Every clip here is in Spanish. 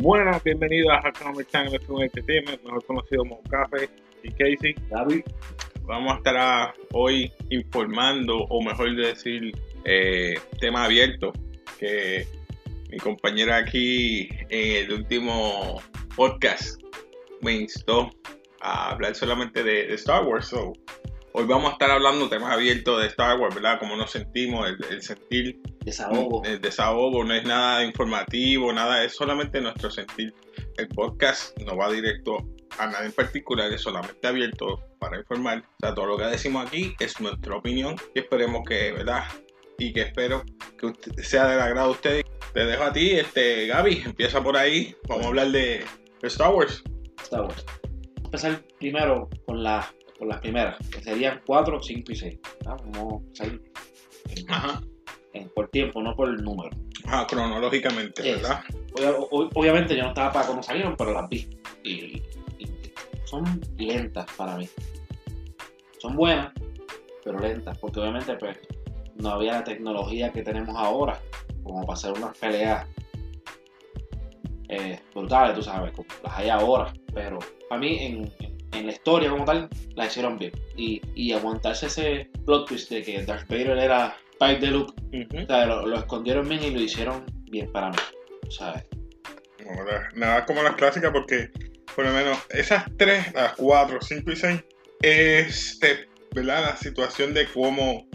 Buenas, bienvenidos a Comic Channel Film Entertainment, mejor conocido como Café y Casey. David. Vamos a estar ah, hoy informando, o mejor decir, eh, tema abierto, que mi compañera aquí en el último podcast me instó a hablar solamente de, de Star Wars. So, hoy vamos a estar hablando temas abiertos de Star Wars, ¿verdad? Cómo nos sentimos, el, el sentir Desahogo. el desahogo no es nada informativo, nada, es solamente nuestro sentir. El podcast no va directo a nada en particular, es solamente abierto para informar. O sea, todo lo que decimos aquí es nuestra opinión y esperemos que, ¿verdad? Y que espero que usted- sea del agrado de ustedes. Te dejo a ti, este, Gaby, empieza por ahí. Vamos a hablar de Star Wars. Star Wars. Vamos a empezar primero con, la, con las primeras, que serían 4, 5 y 6. Vamos a empezar en- Ajá. en- por tiempo, no por el número. Ajá, cronológicamente, ¿verdad? Obvia- ob- obviamente yo no estaba para cuando salieron, pero las vi. Y, y son lentas para mí. Son buenas, pero lentas, porque obviamente pues no había la tecnología que tenemos ahora como para hacer unas peleas eh, brutales, tú sabes, como las hay ahora. Pero para mí en, en- en la historia como tal, las hicieron bien. Y, y aguantarse ese plot twist de que Darth Vader era Pike de Luke, o sea, lo, lo escondieron bien y lo hicieron bien para mí. ¿sabes? No, la- nada como las clásicas porque por lo menos esas tres, las cuatro, cinco y seis, es de, ¿verdad? la situación de cómo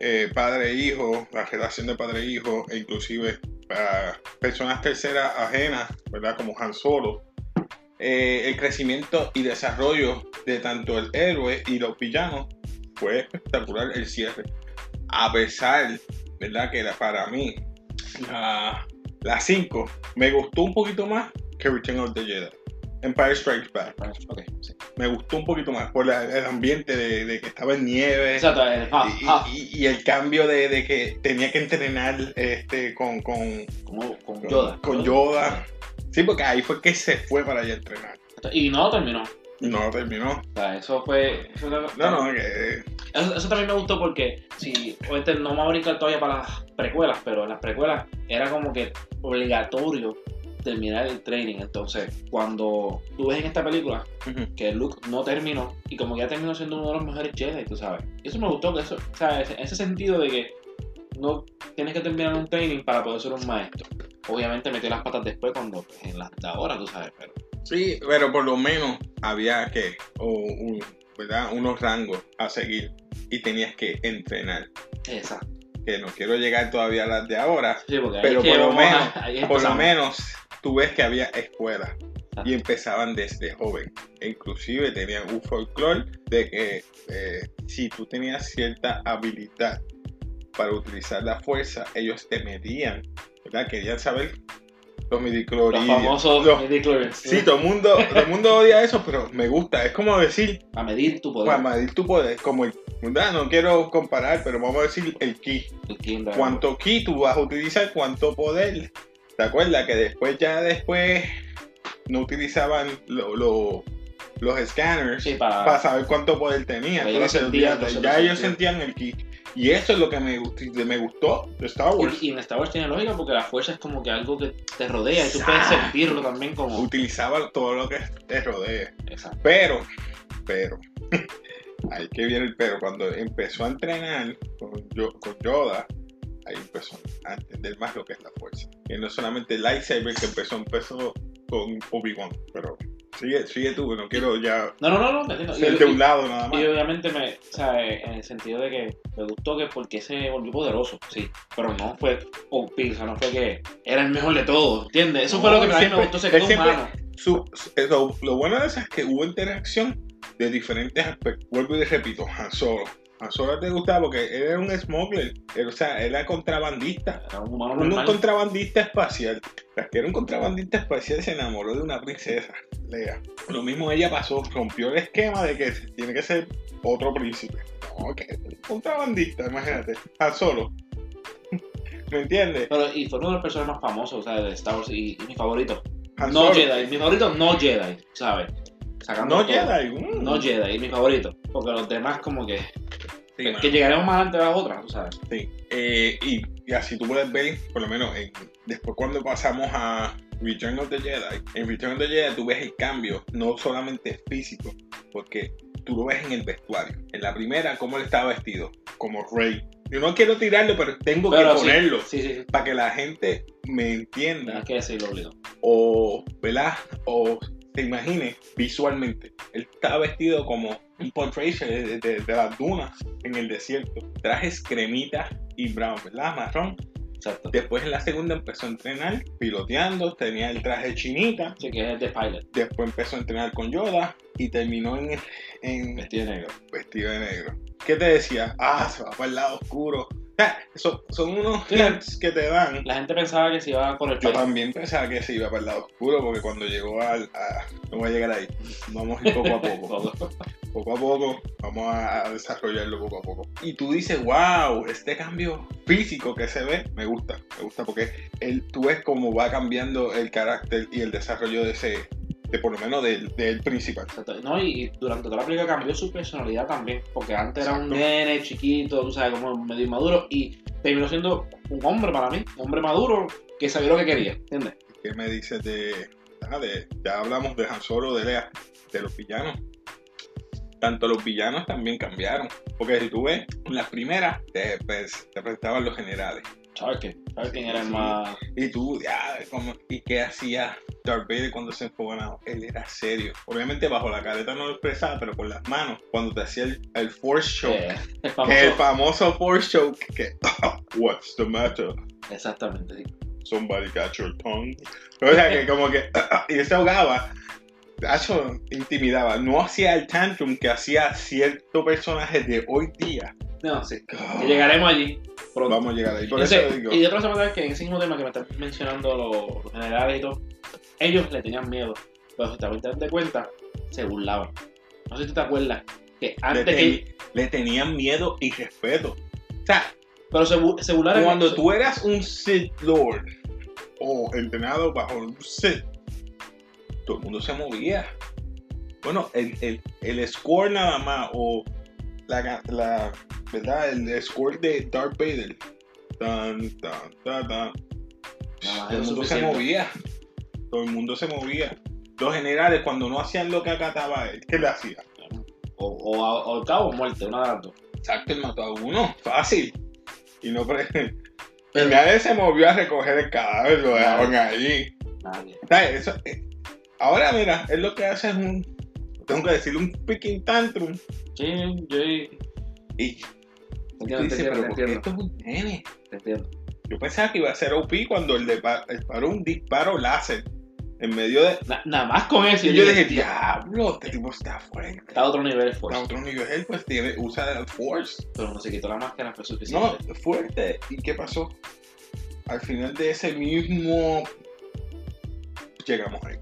eh, padre e hijo, la relación de padre e hijo, e inclusive para personas terceras ajenas, ¿verdad? Como Han Solo, eh, el crecimiento y desarrollo de tanto el héroe y los villanos fue espectacular el cierre. A pesar, ¿verdad? Que era para mí la, la 5 me gustó un poquito más que Return of the Jedi. Empire Strikes Back. Sí. Me gustó un poquito más por la- el ambiente de, de que estaba en nieve. Exacto, ah, Y, ah, y- y el cambio de, de que tenía que entrenar este, con, con, con con- Yoda. con Yoda. Sí, porque ahí fue que se fue para allá a entrenar. Y no terminó. No terminó. O sea, eso fue. Eso, No, no, que. eso, eso también me gustó porque, si, obviamente no me voy a brincar todavía para las precuelas, pero en las precuelas era como que obligatorio terminar el training. Entonces, cuando tú ves en esta película Ujú. que Luke no terminó y como ya terminó siendo uno de los mejores Jedi, tú sabes. Eso me gustó, que eso, o sea, ese, ese sentido de que no tienes que terminar un training para poder ser un maestro. Obviamente metió las patas después cuando pues, en las de ahora, tú sabes, pero Sí, pero por lo menos había que, o un- ¿verdad? Unos rangos a seguir y tenías que entrenar. exacto. Que no quiero llegar todavía a las de ahora, Sí, Pero por lo a- menos- por lo menos tú ves que había escuelas y empezaban desde joven. E inclusive tenían un folclore de que eh, si tú tenías cierta habilidad para utilizar la fuerza, ellos te medían, ¿verdad? Querían saber los Los midichlorians. famosos Los-. Sí, todo el mundo, todo el mundo odia eso, pero me gusta. Es como decir, Para medir tu poder. para medir tu poder, como el, ¿verdad? No quiero comparar, pero vamos a decir el ki. El Dragon. cuánto ki tú vas a utilizar, cuánto poder. ¿Te acuerdas que después ya después no utilizaban lo- lo- los scanners Sí, para- para saber cuánto poder tenían? Ellos Entonces, sentían, ya lo ellos sentían el ki. Y eso es lo que me, gust- me gustó de Star Wars. Y, y en Star Wars tiene lógica porque la fuerza es como que algo que te rodea y tú puedes sentirlo también como. Utilizaba todo lo que te rodea. Exacto. Pero, pero, ahí que viene el pero. Cuando empezó a entrenar con, Yo- con Yoda, ahí empezó a entender más lo que es la fuerza. Y no solamente el lightsaber que empezó, empezó con Obi-Wan. Pero sigue, sigue tú, no quiero ya No, no, no, no, te entiendo. ser de un lado nada más. Y obviamente me, o sea, en el sentido de que me gustó que porque se volvió poderoso, sí, pero no fue o sea, no fue que era el mejor de todos, ¿entiendes? Eso fue lo que mí siempre- me gustó, siempre- humano. Su- lo, lo bueno de eso es que hubo interacción de diferentes aspectos. Vuelvo y repito, Han Solo. Solo te gustaba porque él era un smuggler, él, o sea, él era contrabandista. Era un humano Un normal. contrabandista espacial. Que era un contrabandista espacial se enamoró de una princesa, Lea. Lo mismo ella pasó, rompió el esquema de que tiene que ser otro príncipe. No, que un contrabandista, imagínate. Han Solo. ¿Me entiendes? Pero, y fue uno de los personajes más famosos, o sea, de Star Wars y, y mi favorito. Han No Solo. Jedi, mi favorito no Jedi, ¿sabes? Sacando No todo. Jedi. mm. No Jedi, mi favorito. Porque los demás como que... Sí, que llegaremos más adelante a las otras, tú ¿sabes? Sí. Eh, y, y así tú puedes ver, por lo menos en- después cuando pasamos a, Return of the Jedi, en Return of the Jedi tú ves el cambio, no solamente físico, porque tú lo ves en el vestuario. En la primera, cómo él estaba vestido, como Rey. Yo no quiero tirarlo, pero tengo Pero que sí, ponerlo Sí, sí, para que la gente me entienda Tienes que decirlo o, ¿verdad? O te imagines visualmente. Él estaba vestido como un portrait de, de- de las dunas en el desierto. Trajes cremita y brown, ¿verdad? Marrón. Exacto. Después en la segunda empezó a entrenar piloteando, tenía el traje chinita. Sí, que es de pilot, Después empezó a entrenar con Yoda y terminó en, en vestido de negro. vestido de negro. ¿Qué te decía? Ah, se va para el lado oscuro. Son unos Sí. hints que te dan La gente pensaba que se iba por el Yo también pensaba que se iba para el lado oscuro porque cuando llegó al... A, no voy a llegar ahí. Vamos a ir poco a poco. poco a poco. Vamos a, a desarrollarlo poco a poco. Y tú dices, wow, este cambio físico que se ve, me gusta. Me gusta porque él, tú ves cómo va cambiando el carácter y el desarrollo de ese... De por lo menos del, del principal. Exacto. No, y, y durante toda la película cambió su personalidad también, porque antes era un nene chiquito, tú sabes, como medio inmaduro, y terminó siendo un hombre para mí, un hombre maduro que sabía lo que quería, ¿entiendes? ¿Qué me dices de, ah, de- Ya hablamos de Han Solo, de Lea, de los villanos. Tanto los villanos también cambiaron. Porque si tú ves, en las primeras te, pues, te presentaban los generales. Tarkin, Tarkin era el Sí. más... Y tú, ya, como, ¿y qué hacía Darth Vader cuando se enfogonaba? Él era serio. Obviamente bajo la careta no lo expresaba, pero con las manos. Cuando te hacía el, el Force Choke. eh, el que el famoso... famoso Force Choke. Que, what's the matter? Exactamente, sí. Somebody got your tongue. O sea, que como que... y él se ahogaba. Eso intimidaba. No hacía el tantrum que hacía cierto personaje de hoy día. No, sí. Que llegaremos allí pronto. Vamos a llegar ahí. Por Entonces, eso digo... y de otra es que en ese mismo tema que me estás mencionando los, los generales y todo, ellos le tenían miedo, pero si te das de cuenta, se burlaban. No sé si tú te acuerdas que le, antes ten- que... le tenían miedo y respeto. O sea, Pero se, se burlaron... Cuando tú eras un Sith Lord o entrenado bajo un Sith, todo el mundo se movía. Bueno, el, el, el score nada más, o la, la ¿verdad? El score de Darth Vader. Tan, tan, tan, tan. Todo el mundo se movía. Todo el mundo se movía. Los generales, cuando no hacían lo que acataba él, ¿qué le hacía? O, o, o al cabo o muerte, una de las dos. Exacto, él mató a uno. Fácil. Y no pre- Pero- y nadie se movió a recoger el cadáver, lo dejaron ahí. Nadie. ¿Sabes? Eso, eh, ahora, mira, es lo que hace es un. Tengo que decir, un picking tantrum. Sí, yo... Y Te tú entiendo, te dices, entiendo, pero te ¿por qué entiendo. esto es un nene? Te entiendo. Yo pensaba que iba a ser OP cuando dispa- disparó un disparo láser en medio de. Na- nada más con eso. Y yo dije, diablo, este tipo está fuerte. Está a otro nivel A fuerte. otro nivel, pues tiene, usa el Force. Pero no se quitó la máscara, fue No, suficiente. fuerte. ¿Y qué pasó? Al final de ese mismo. Llegamos ahí.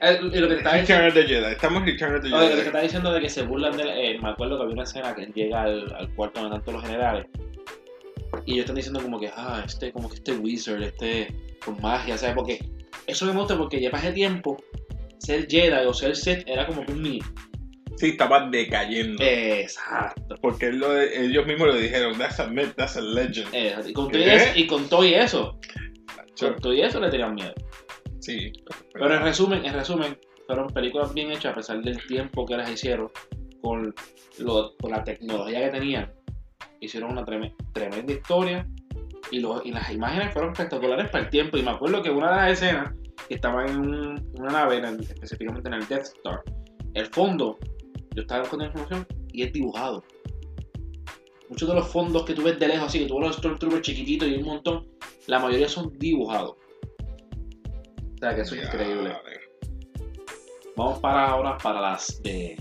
Eh, lo que te estaba diciendo... The Jedi. Estamos en Return of the Oye, lo que te Jedi. está diciendo de que se burlan de él, eh, me acuerdo que había una escena que él llega al, al cuarto donde están todos los generales y ellos están diciendo como que, ah, este, como que este wizard, este, con magia, ¿sabes? Porque eso me muestra porque ya pasé tiempo, ser Jedi o ser Sith era como que un niño. Sí, estaba decayendo. Exacto. Porque él lo- ellos mismos lo dijeron, that's a myth, that's a legend. Eh, y, con todo y, eso, y con todo y eso, con todo y eso le tenían miedo. Sí. Pero en resumen, en resumen, fueron películas bien hechas a pesar del tiempo que las hicieron, con, lo- con la tecnología que tenían. Hicieron una treme- tremenda historia y, lo- y las imágenes fueron espectaculares para el tiempo. Y me acuerdo que una de las escenas que estaban en un- una nave, en el- específicamente en el Death Star, el fondo, yo estaba buscando información y es dibujado. Muchos de los fondos que tú ves de lejos, así que tú ves los Stormtroopers chiquititos y un montón, la mayoría son dibujados. Sea que eso es increíble. Vamos para ahora para las de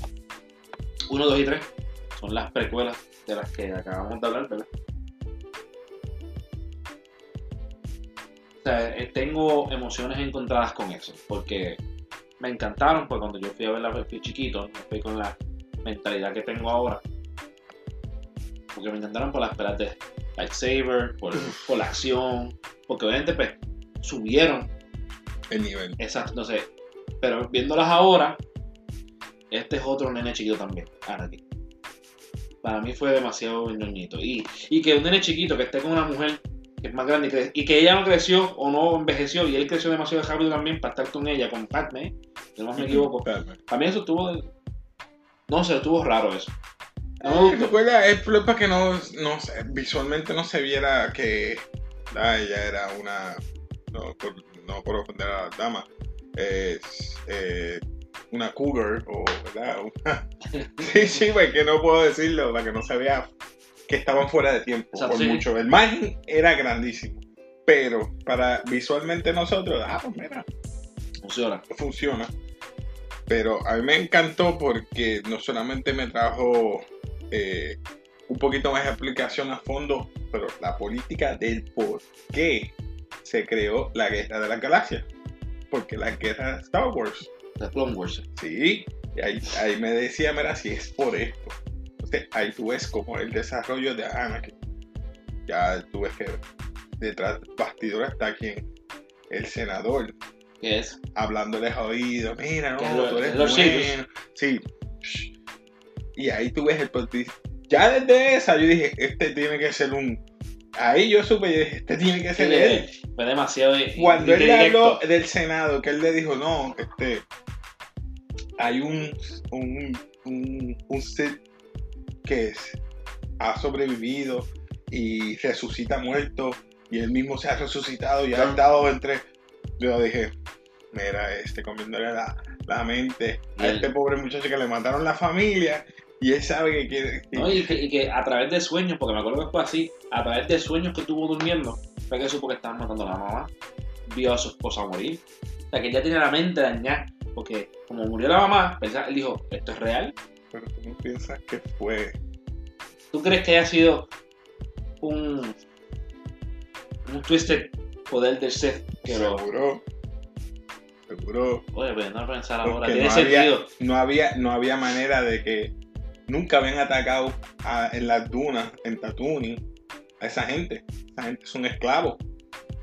1, 2 y 3. Son las precuelas de las que acabamos de hablar, ¿verdad? O sea, eh, tengo emociones encontradas con eso, porque me encantaron, pues cuando yo fui a verla fui chiquito, no fui con la mentalidad que tengo ahora. Porque me encantaron por las pelas de lightsaber, por, por la acción, porque obviamente pues subieron El nivel. Exacto, entonces, pero viéndolas ahora, este es otro nene chiquito también, Anakin. Para mí fue demasiado ñoñito. Y, y que un nene chiquito que esté con una mujer que es más grande y que, y que ella no creció o no envejeció y él creció demasiado rápido también para estar con ella, con Padme, si no me equivoco. Para mí eso estuvo. No sé, estuvo raro eso. No me Eh, recuerda, es para que no, no visualmente no se viera que ah, ella era una, no por, no por ofender a la dama, es eh, una cougar o, ¿verdad? Una- sí, sí, que no puedo decirlo, para que no se vea que estaban fuera de tiempo, por sí. mucho. El margen era grandísimo, pero para visualmente nosotros, ah, pues mira, Funciona. funciona. Pero a mí me encantó porque no solamente me trajo eh, un poquito más de explicación a fondo, pero la política del por qué se creó la guerra de las galaxias. Porque la guerra de Star Wars, The Clone Wars. sí, y ahí, ahí me decía, mira, si es por esto. Entonces ahí tú ves como el desarrollo de Anakin. Ya tú ves que detrás del bastidor está quien, el senador, ¿Qué es? hablándoles a oído, mira, no, lo- tú eres es los bueno. Sí. Y ahí tú ves el. Ya desde esa yo dije, este tiene que ser un... Ahí yo supe, yo dije, este tiene que ser él. Fue demasiado. Cuando él le directo. habló del Senado, que él le dijo, no, este... Hay un... Un, un, un Sith que es- ha sobrevivido y resucita muerto y él mismo se ha resucitado y ha Claro. estado entre... Yo dije, mira, este comiéndole la, la mente a este pobre muchacho que le mataron la familia y él sabe que quiere... ¿no? Y, que, y que a través de sueños, porque me acuerdo que fue así, a través de sueños que estuvo durmiendo, fue que supo que estaban matando a la mamá, vio a su esposa morir. O sea, que ya tiene la mente dañada, porque como murió la mamá, pensaba- él dijo, ¿esto es real? Pero tú no piensas que fue... ¿Tú crees que haya sido un, un twisted poder del Sith? Que lo, Seguro. Seguro. oye, pero no pensar ahora, tiene no había- sentido. no había, no había manera de que nunca habían atacado a- en las dunas, en Tatooine, a esa gente. Esa gente son esclavos.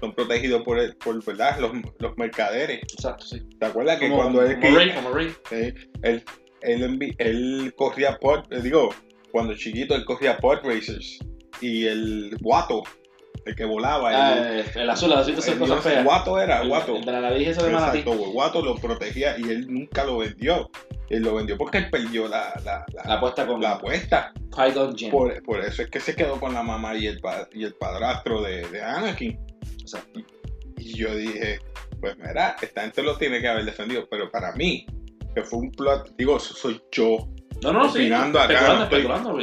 Son protegidos por, el- por ¿verdad? Los, los mercaderes. Exacto, sí. ¿Te acuerdas que cuando él, como Rey, como Rey. eh, él, él, envi- él corría pod, eh, digo, cuando chiquito él corría pod racers y el guato, el que volaba, Ah, el, eh, el azul, el azul, esas el- cosas el feas. guato era, El- guato. el de la nariz esa de. Exacto, el guato lo protegía y él nunca lo vendió. Él lo vendió porque él perdió la, la, la- La apuesta con la apuesta. Por, por eso es que se quedó con la mamá y el, y el padrastro de, de Anakin. Exacto. Y yo dije, pues mira, esta gente lo tiene que haber defendido, pero para mí, que fue un plot, digo, eso soy yo, No, no, sí. acá, Especulando, no estoy- especulando,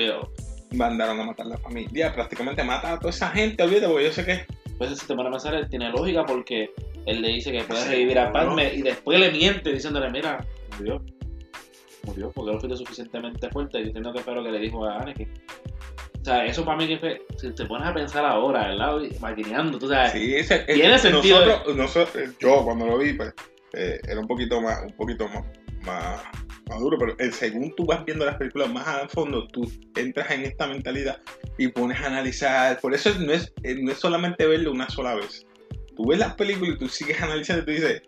mandaron a matar a la familia, prácticamente mata a toda esa gente, olvídate, porque yo sé que pues si te pones a pensar, él tiene lógica porque él le dice que puede Sí, revivir a ¿no? Padme y después le miente diciéndole, mira, murió. Murió porque no fuiste suficientemente fuerte diciendo que fue lo que le dijo a Anakin. O sea, eso para mí que fue, si te pones a pensar ahora, ¿verdad? Y Maquineando, tú sabes. Sí, ese, Tiene ese- sentido. Nosotros, nosotros- yo cuando lo vi, pues, eh, era un poquito más, un poquito más, más maduro, pero el según tú vas viendo las películas más a fondo, tú entras en esta mentalidad y pones a analizar. Por eso no es, eh, no es solamente verlo una sola vez. Tú ves las películas y tú sigues analizando y tú dices,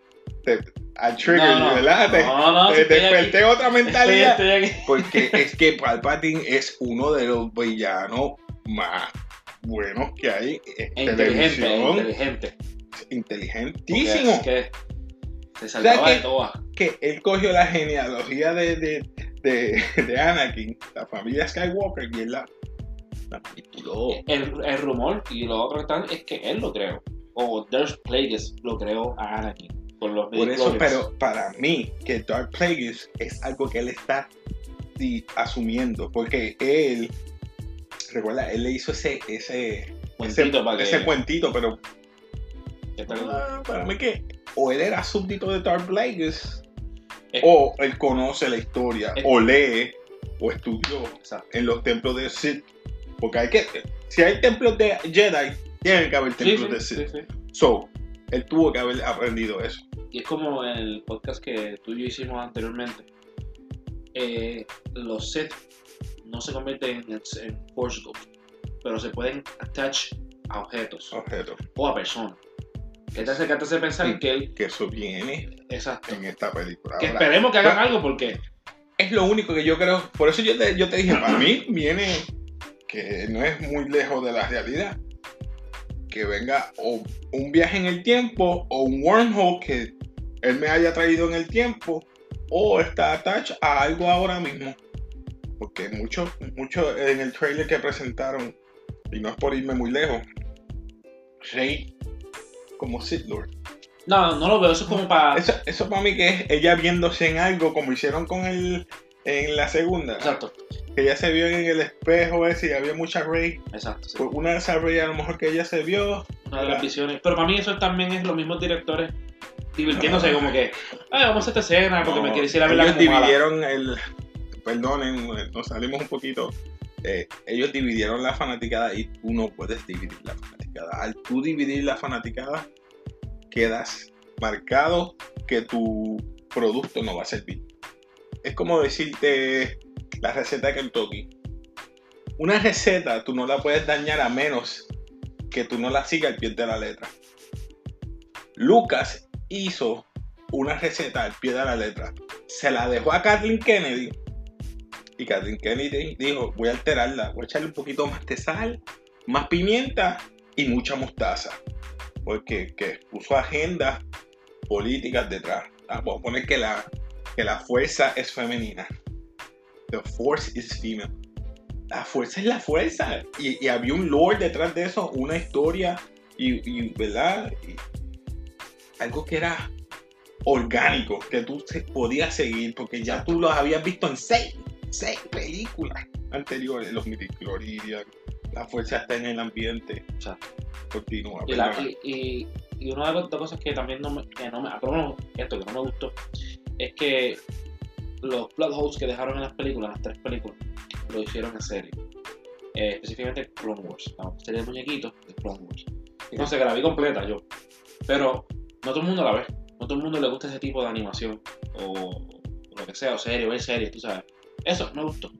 te, a trigger, No, no. ¿verdad? Te- No, no, te, si estoy aquí. desperté otra Estoy, mentalidad. estoy aquí. Porque es que Palpatine es uno de los villanos más buenos que hay en E inteligente, e televisión. inteligente. Porque Inteligentísimo. es que se saltaba que- de todas. Que él cogió la genealogía de, de, de, de Anakin, la familia Skywalker, y él la, la manipuló. El, el rumor y lo otro que están es que él lo creó. O Darth Plagueis lo creó a Anakin. Por los Por eso, pero para mí, que Dark Plagueis es algo que él está sí, asumiendo, porque él, recuerda, él le hizo ese, ese, Cuentito ese, para que- ese cuentito, pero Ah, para mí que o él era súbdito de Darth Plagueis Eh. o él conoce la historia Eh. o lee o estudió en los templos de Sith porque hay que si hay templos de Jedi tienen que haber Sí, templos de Sith sí, so él tuvo que haber aprendido eso Y es como en el podcast que tú y yo hicimos anteriormente. Eh, los Sith no se convierten en, en Force Ghosts, pero se pueden attach a objetos objeto o a personas. Que te hace, que te hace pensar que él. que eso viene Exacto. en esta película Que Ahora, esperemos que hagan bueno, algo porque. es lo único que yo creo por eso yo te, yo te dije para mí viene que no es muy lejos de la realidad que venga o un viaje en el tiempo o un wormhole que él me haya traído en el tiempo o está attached a algo ahora mismo. Porque mucho, mucho en el trailer que presentaron, y no es por irme muy lejos, Rey como Sith Lord. No, no lo veo, eso es como para. Eso, eso para mí que es ella viéndose en algo, como hicieron con él en la segunda. Exacto, Que ella se vio en el espejo ese y había mucha Rey. exacto. sí. Pues una de esas Rey a lo mejor que ella se vio. Una de las visiones. Pero para mí eso también es los mismos directores divirtiéndose como que, ay, vamos a esta escena porque me No, quisiera verla ellos como mala. dividieron el. Perdonen, nos salimos un poquito. Eh, ellos dividieron la fanaticada y tú no puedes dividir la fanaticada. Al tú dividir la fanaticada, quedas marcado que tu producto no va a servir. Es como decirte la receta de Kentucky. Una receta tú no la puedes dañar a menos que tú no la sigas al pie de la letra. Lucas hizo una receta al pie de la letra. Se la dejó a Kathleen Kennedy. Y Kathleen Kennedy dijo, voy a alterarla, voy a echarle un poquito más de sal, más pimienta y mucha mostaza. Porque que puso agendas políticas detrás. Ah, a poner que la, que la fuerza es femenina. The force is female. La fuerza es la fuerza. Y, había un lore detrás de eso, una historia y, y, ¿verdad? Y algo que era orgánico, que tú podías seguir, porque ya tú lo habías visto en seis, seis películas anteriores, los midichlorians, la fuerza está en el ambiente. Exacto. Continúa. Y, la- perdona. y, y- y una de las dos cosas que también no me, que no me, esto que no me gustó, es que los plot holes que dejaron en las películas, las tres películas, lo hicieron en serie. Eh, específicamente Clone Wars, la serie de muñequitos de Clone Wars. Sé, que la vi completa yo. Pero no todo el mundo la ve. No todo el mundo le gusta ese tipo de animación. O lo que sea, o serie, o ver series, tú sabes. Eso me gustó.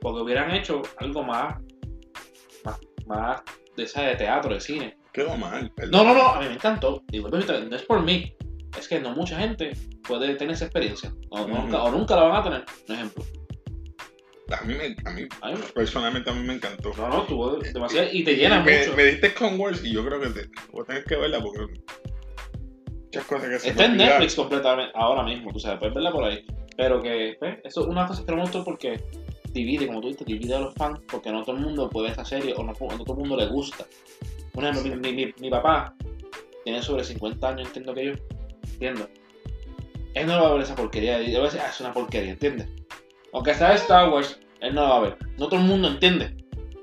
Porque hubieran hecho algo más, más, de esa de teatro, de cine. Quedó mal. perdón. No, no, no, a mí me encantó. No es por mí. Es que no mucha gente puede tener esa experiencia. O, nunca, o nunca la van a tener. Un ejemplo. A mí, me, a mí, A mí personalmente, a mí me encantó. No, no, tuvo demasiado. Y te llena me, mucho. me diste Clone Wars y yo creo que te, voy a tener que verla porque muchas cosas que se Está en. Netflix completamente ahora mismo, tú sabes, puedes verla por ahí. Pero que, pues, eso es una cosa que no me gustó porque divide, como tú dices, divide a los fans porque no todo el mundo puede ver esta serie o no, no todo el mundo le gusta. Por ejemplo, mi, mi, mi- papá tiene sobre 50 años, entiendo que yo, entiendo. Él no va a ver esa porquería, y él va a decir, ah, es una porquería, ¿entiendes? Aunque sea Star Wars, él no la va a ver. No todo el mundo entiende.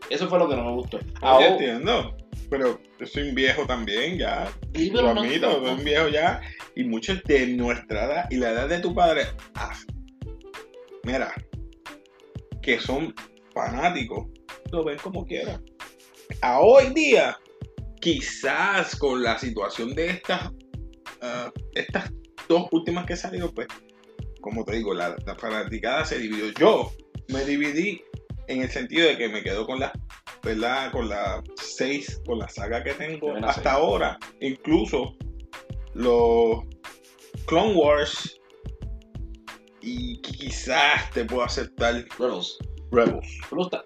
Eso fue lo que no me gustó. Yo Ahora, entiendo. Pero yo soy un viejo también, ya. sí, Lo pero no- admito, soy un viejo ya. Y muchos de nuestra edad y la edad de tu padre, ah, mira, que son fanáticos, lo ven como quieran. A hoy día, quizás con la situación de estas, ah, estas dos últimas que salieron, pues, como te digo, la, la fanaticada se dividió. Yo me dividí en el sentido de que me quedo con la, ¿verdad? Con la 6, con la saga que tengo hasta seis. ahora. Incluso los Clone Wars y quizás te puedo aceptar Rebels. Rebels.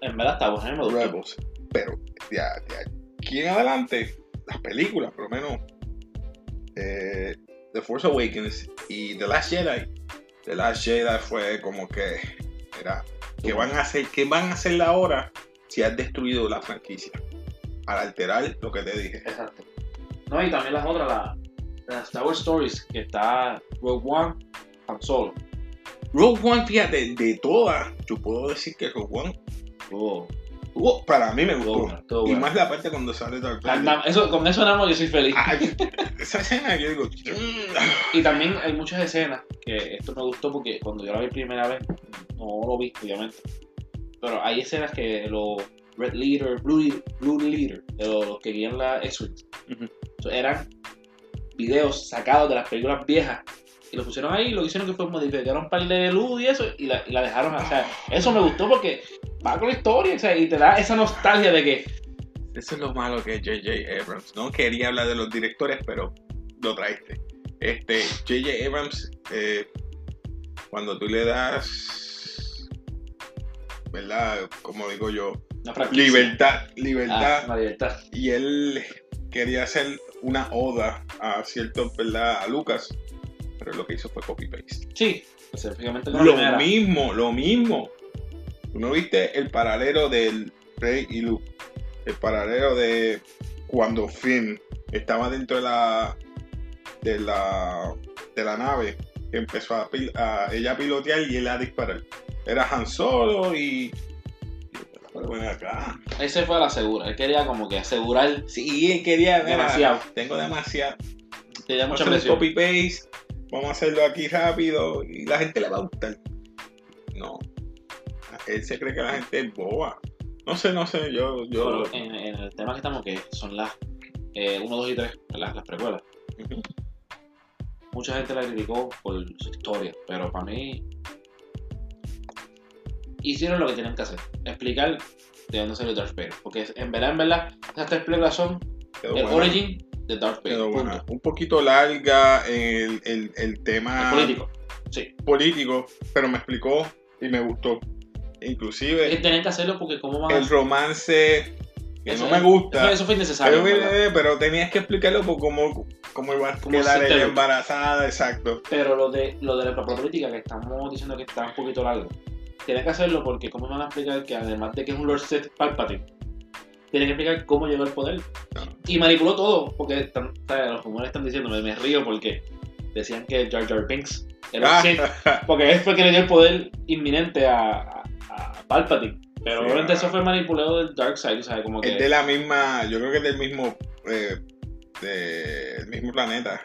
En verdad está bueno, a mí me. Rebels. Pero de, aquí en adelante, las películas, por lo menos eh, The Force Awakens y The Last Jedi. The Last Jedi fue como que era ¿qué van a hacer? ¿Qué van a hacer ahora si has destruido la franquicia? Al alterar lo que te dije. Exacto. No, y también las otras, la- las Star Wars Stories, que está Rogue One, Han Solo. Rogue One, fíjate, de todas, yo puedo decir que Rogue One, Oh, uh, para mí me gustó. bueno, Y bueno. más la parte cuando sale Darth La- Vader. eso, con eso nada más yo soy feliz. Ay, esa escena yo digo, Y también hay muchas escenas que esto me gustó porque cuando yo la vi primera vez, no lo vi, obviamente. Pero hay escenas que los Red Leader, Blue, Blue Leader, de los, los que guían la X-Wings, Ujú. so, eran videos sacados de las películas viejas y lo pusieron ahí y lo hicieron que fue modificaron un par de luz y eso y la, y la dejaron. O sea, eso me gustó porque va con la historia o sea, y te da esa nostalgia de que Eso es lo malo que es J.J. Abrams. No quería hablar de los directores, pero lo traiste. Este, J.J. Abrams, eh, cuando tú le das, ¿verdad? Como digo yo, libertad, Ah, libertad, una libertad. y él quería hacer una oda a cierto, ¿verdad? A Lucas, pero lo que hizo fue copy-paste. Sí, específicamente con la Lo primera. mismo, lo mismo. ¿Tú no viste el paralelo del Rey y Luke? El paralelo de cuando Finn estaba dentro de la de la de la nave que empezó a, a ella a pilotear y él a disparar. Era Han Solo y, ven acá. Ese fue a la segura. Él quería como que asegurar. Sí, él quería Demasiado. Tengo demasiado. Tenía mucha presión. copy paste. Vamos a hacerlo aquí rápido y la gente le va a gustar. No. Él se cree que la gente es boba. No sé, no sé, yo, yo. Pero en, en el tema que estamos, que son las 1, 2 y 3, las, las precuelas. Mucha gente la criticó por su historia, pero para mí hicieron lo que tenían que hacer. Explicar de dónde salió Darth Vader. Porque en verdad, en verdad, esas tres películas son Quedó el buena, origin de Darth Vader. punto. buena. Un poquito larga el, el, el tema El político. Sí. político, pero me explicó y me gustó. Es que Inclusive tenían que hacerlo porque cómo van el romance que Eso- no me gusta. Eso, fue innecesario. Pero, pero tenías que explicarlo por cómo, cómo iba a Como quedar ella embarazada, exacto. Pero lo de, lo de la política que estamos diciendo que está un poquito largo, tienen que hacerlo porque cómo van a explicar que además de que es un Lord Sith Palpatine, tienen que explicar cómo llegó al poder. Y manipuló todo, porque están- los rumores están diciendo, me, me río porque decían que Jar Jar Binks era un Ah, porque él fue que le dio el poder inminente a, a, a Palpatine. Pero Sí, obviamente eso fue manipulado del Dark Side, ¿sabes? Como que... es de la misma, yo creo que es del mismo, eh, del mismo planeta.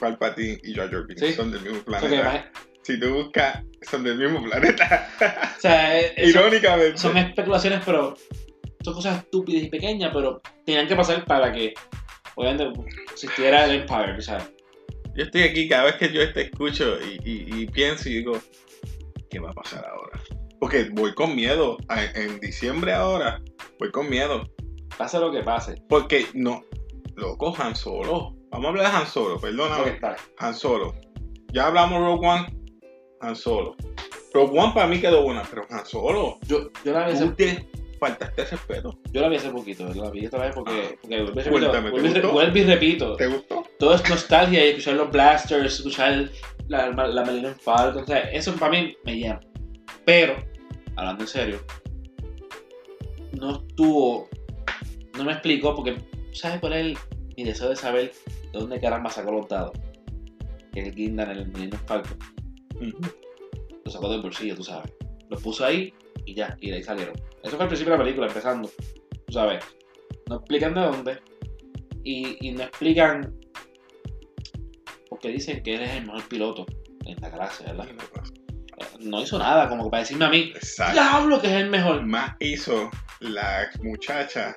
Palpatine y Jar Jar Binks Sí. son del mismo o planeta. Si tú buscas, son del mismo planeta. o sea, eh, Irónicamente. son especulaciones, pero son cosas estúpidas y pequeñas, pero tenían que pasar para que, obviamente, existiera el Empire, ¿sabes? Yo estoy aquí cada vez que yo te escucho y, y- y pienso y digo, ¿qué va a pasar ahora? Porque voy con miedo. En diciembre ahora, voy con miedo. Pase lo que pase. Porque no, loco, Han Solo. Vamos a hablar de Han Solo, perdóname. está. Han Solo. Ya hablamos Rogue One, Han Solo. Rogue One para mí quedó buena, pero Han Solo, Yo, yo la tú te faltaste respeto. yo la vi hace poquito, la vi esta vez porque, Ah. porque vuelvo, y repito, Cuéntame, ¿te vuelvo gustó? vuelvo y repito. ¿Te gustó? Todo es nostalgia y escuchar los blasters, escuchar la, la, la Millennium Falcon, o sea, eso para mí me llena. Pero, hablando en serio, no estuvo, no me explicó porque, ¿sabes cuál es el- mi deseo de saber de dónde caramba sacó los dados? El guinda en el Millennium Falcon. Ujú. Lo sacó del bolsillo, tú sabes. Los puso ahí y ya, y de ahí salieron. Eso fue al principio de la película, empezando. Sabes. No explican de dónde. Y, y no explican. Porque dicen que él es el mejor piloto en la galaxia, ¿verdad? Eh, No hizo nada, como que para decirme a mí. Exacto. ¡Diablo que es el mejor! Más hizo la muchacha.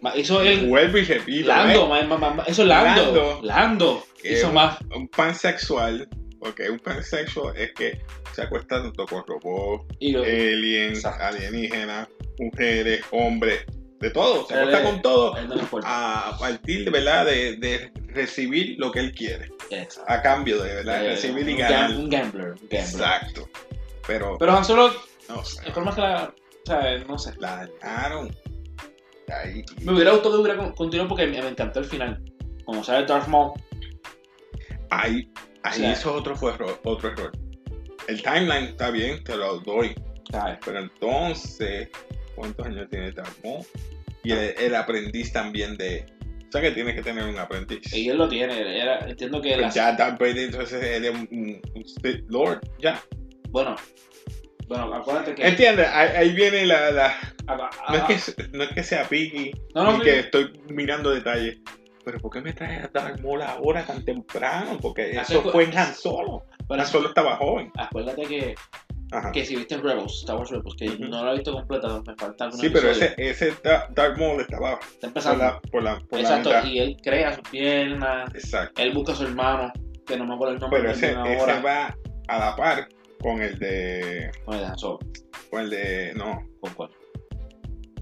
Ma- Hizo el. Vuelvo y repito. Lando, ¿eh? ma- ma- ma- eso es Lando. Lando. Lando. Hizo más. Un pansexual. Porque un pansexual es que se acuesta tanto con robots, aliens, alienígenas, mujeres, hombres, de todo. Se Él acuesta es- con todo a no partir de verdad de, de recibir lo que él quiere. Exacto. A cambio de verdad Eh, recibir y un, ganar. un gambler. un gambler. Exacto. Pero, Pero Han Solo, no sé. el problema es que la. O sea, no sé. La dañaron. Ahí. Me hubiera gustado que hubiera con- continuado porque me, me encantó el final. Como sale Darth Maul. Ahí, ahí O sea- eso otro fue error, otro error. El timeline está bien, te lo doy. ¿sabes? Pero entonces, ¿cuántos años tiene Darth Maul? Y el, el aprendiz también de. O sea que tienes que tener un aprendiz. Y él lo tiene. Era, entiendo que. Pues las- ya Darth Vader entonces es un, un Lord, ya. Bueno. Bueno, acuérdate que. ¿Entiendes? Ahí, ahí viene la... la- a- a- no, es que, no es que sea picky, No, no, ni que estoy mirando detalles. Pero ¿por qué me traes a Darth Maul ahora tan temprano? Porque Hace eso cu- fue en Han Solo. pero Han Solo estaba joven. acuérdate que, Ajá. que si viste Rebels, Star Wars Rebels, que no lo he visto completa, me falta Sí, pero episodio. ese, ese Da- Darth Maul estaba Está por empezando. la, por la, por Exacto, y él crea sus piernas. Exacto. Él busca a su hermano, que no me acuerdo el nombre Pero ese, ese va a la par con el de. Con el de Han Solo. Con el de. No. ¿Con cuál?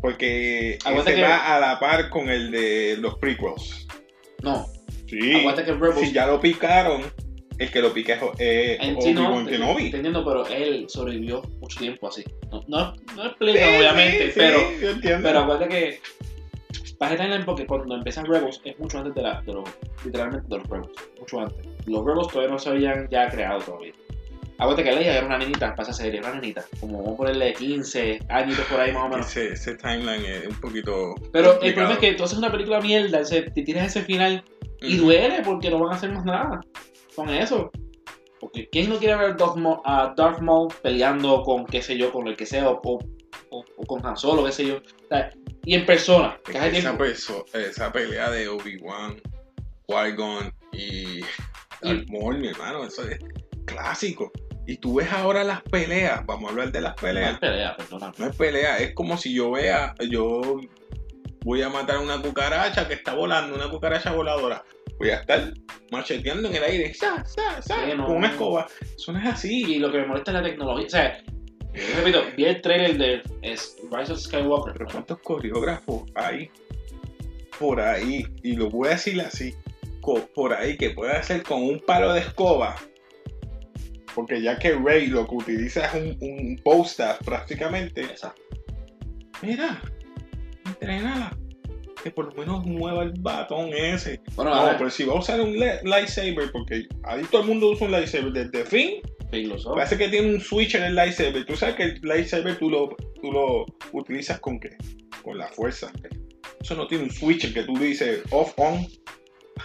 Porque que- va a la par con el de los prequels. No, Sí. aguanta que Rebels. Si ya lo picaron, el que lo pica es eh, En Obi-Wan Kenobi. entendiendo, pero él sobrevivió mucho tiempo así. No, no, no explica, Sí, obviamente, sí, pero, sí, pero acuérdate que Bajé timeline porque cuando empiezan Rebels es mucho antes de, la, de los, literalmente de los Rebels, mucho antes. Los Rebels todavía no se habían ya creado todavía. Acuérdate que Leia era una niñita para esa serie, una niñita, como vamos a ponerle 15 años por ahí más o menos. Ese, ese timeline es un poquito. Pero el complicado. problema es que tú haces una película mierda, ese- te tienes ese final y Ujú. duele porque no van a hacer más nada con eso. Porque ¿quién no quiere ver a Darth Maul, a peleando con, qué sé yo, con el que sea, o, o- o- con Han Solo, qué sé yo? O sea, y en persona, Es que esa, perso- esa pelea de Obi-Wan, Qui-Gon y Darth Maul, mi hermano, eso es clásico. Y tú ves ahora las peleas, vamos a hablar de las No hay peleas. pelea, perdona. No es pelea, es como si yo vea, yo voy a matar una cucaracha que está volando, una cucaracha voladora. Voy a estar macheteando en el aire, sa, sa, sa, Sí, no. con una escoba. Eso no es así. Y lo que me molesta es la tecnología. O sea, yo repito, vi el trailer de es Rise of Skywalker. Pero ¿cuántos coreógrafos hay por ahí? Y lo voy a decir así, por ahí que puede hacer con un palo de escoba. Porque ya que Rey lo que utiliza es un, un post-staff prácticamente. Exacto. Mira, entrenala. Que por lo menos mueva el batón ese. Bueno, No, pero si va a usar un lightsaber, porque ahí todo el mundo usa un lightsaber desde fin, Filosofía. parece que tiene un switch en el lightsaber. Tú sabes que el lightsaber tú lo, tú lo utilizas con qué? Con la fuerza. Eso no tiene un switch que tú dices off, on,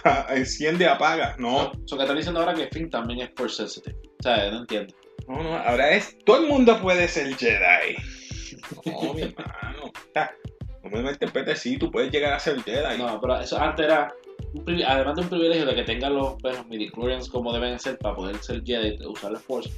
enciende, apaga. No, So, que están diciendo ahora que Finn también es force sensitive. O sea, no entiendo. no, no. Ahora es, todo el mundo puede ser Jedi. No, mi hermano. O sea, no me malinterpretes, sí, tú puedes llegar a ser Jedi. No, pero eso antes era, un además de un privilegio de que tengan los, pues, los midichlorians como deben ser para poder ser Jedi y usar la Force,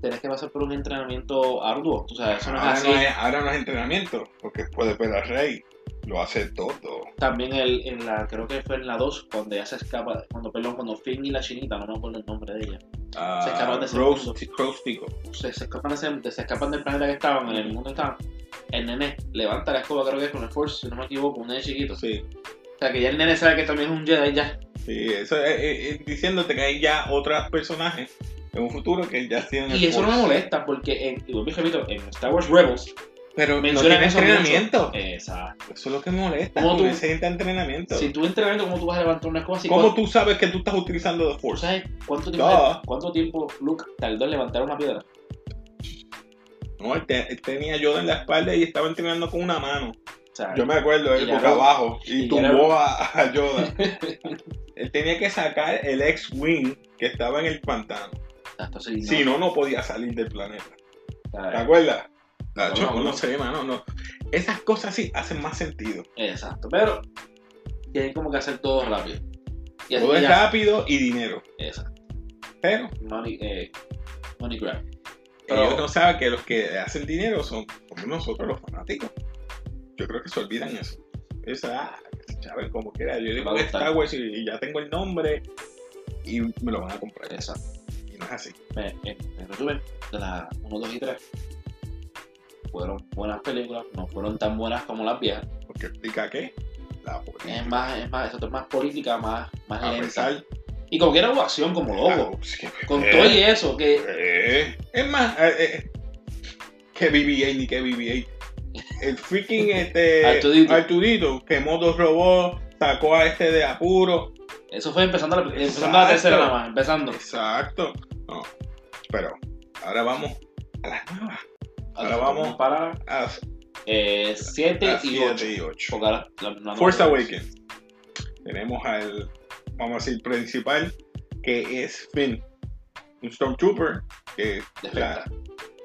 tenés que pasar por un entrenamiento arduo. O sea, eso no es ahora, así. no es, ahora no es entrenamiento, porque puede ver a Rey. Lo hace todo. También el, en la, creo que fue en la 2, cuando ya se escapa, cuando, perdón, cuando Finn y la chinita, no me acuerdo el nombre de ella, Se escapan de ese Rose, mundo. Se, se escapan, de ese- se escapan del planeta que estaban, en el mundo que estaban, el nene levanta la escoba, creo que es con el Force, si no me equivoco, un nene chiquito. Sí, O sea, que ya el nene sabe que también es un Jedi ya. sí, eso es, es- es diciéndote que hay ya otros personajes en un futuro que ya tienen el Y eso no me molesta, porque, en, y vuelvo y repito, en Star Wars Rebels, Pero no mencionan tiene eso entrenamiento. mucho. Exacto. Eso es lo que me molesta. ¿Cómo No tú- necesita entrenamiento. Si tú entrenamiento, ¿cómo tú vas a levantar una así? ¿Cómo ¿Cuánto- tú sabes que tú estás utilizando The ¿Tú Force? sabes cuánto tiempo, Duh. cuánto tiempo Luke tardó en levantar una piedra? No, él, te- él tenía Yoda en la espalda y estaba entrenando con una mano. O sea, Yo me acuerdo, él boca no- abajo y, y tumbó no- a, a Yoda. él tenía que sacar el X-Wing que estaba en el pantano. Si no, no podía salir del planeta. ¿Te acuerdas? No, no, no, no. sé, mano, no. Esas cosas sí hacen más sentido. Exacto, pero tienen como que hacer todo rápido. Y Todo es ya- rápido y dinero. Exacto. Pero Money, eh, money grab. Pero- ellos no saben que los que hacen dinero son como nosotros los fanáticos. Yo creo que se olvidan eso. Es, ah, saben como quiera. Yo digo que. Star Wars y, ya tengo el nombre y me lo van a comprar. Exacto. Y no es así. En, en resumen, de las 1, 2 y 3 fueron buenas películas, no fueron tan buenas como las viejas. Porque explica que la política. Es más, es más, eso es más política, más, más a lenta. pesar Y como que era acción como loco. Sí, Con eh, todo y eso, que eh, es más, eh, eh, que BB-8 ni que BB-8. El freaking este, Artudito. Artudito quemó dos robots, sacó a este de apuro. eso fue empezando la, empezando la tercera nada más, empezando. Exacto. No, pero ahora vamos a las nuevas. Ahora vamos para A, 7 a y siete 8. y ocho. Porque ahora la- la- Force Awakens. Tenemos al, vamos a decir, principal, que es Finn. Un Stormtrooper que Defecta. la-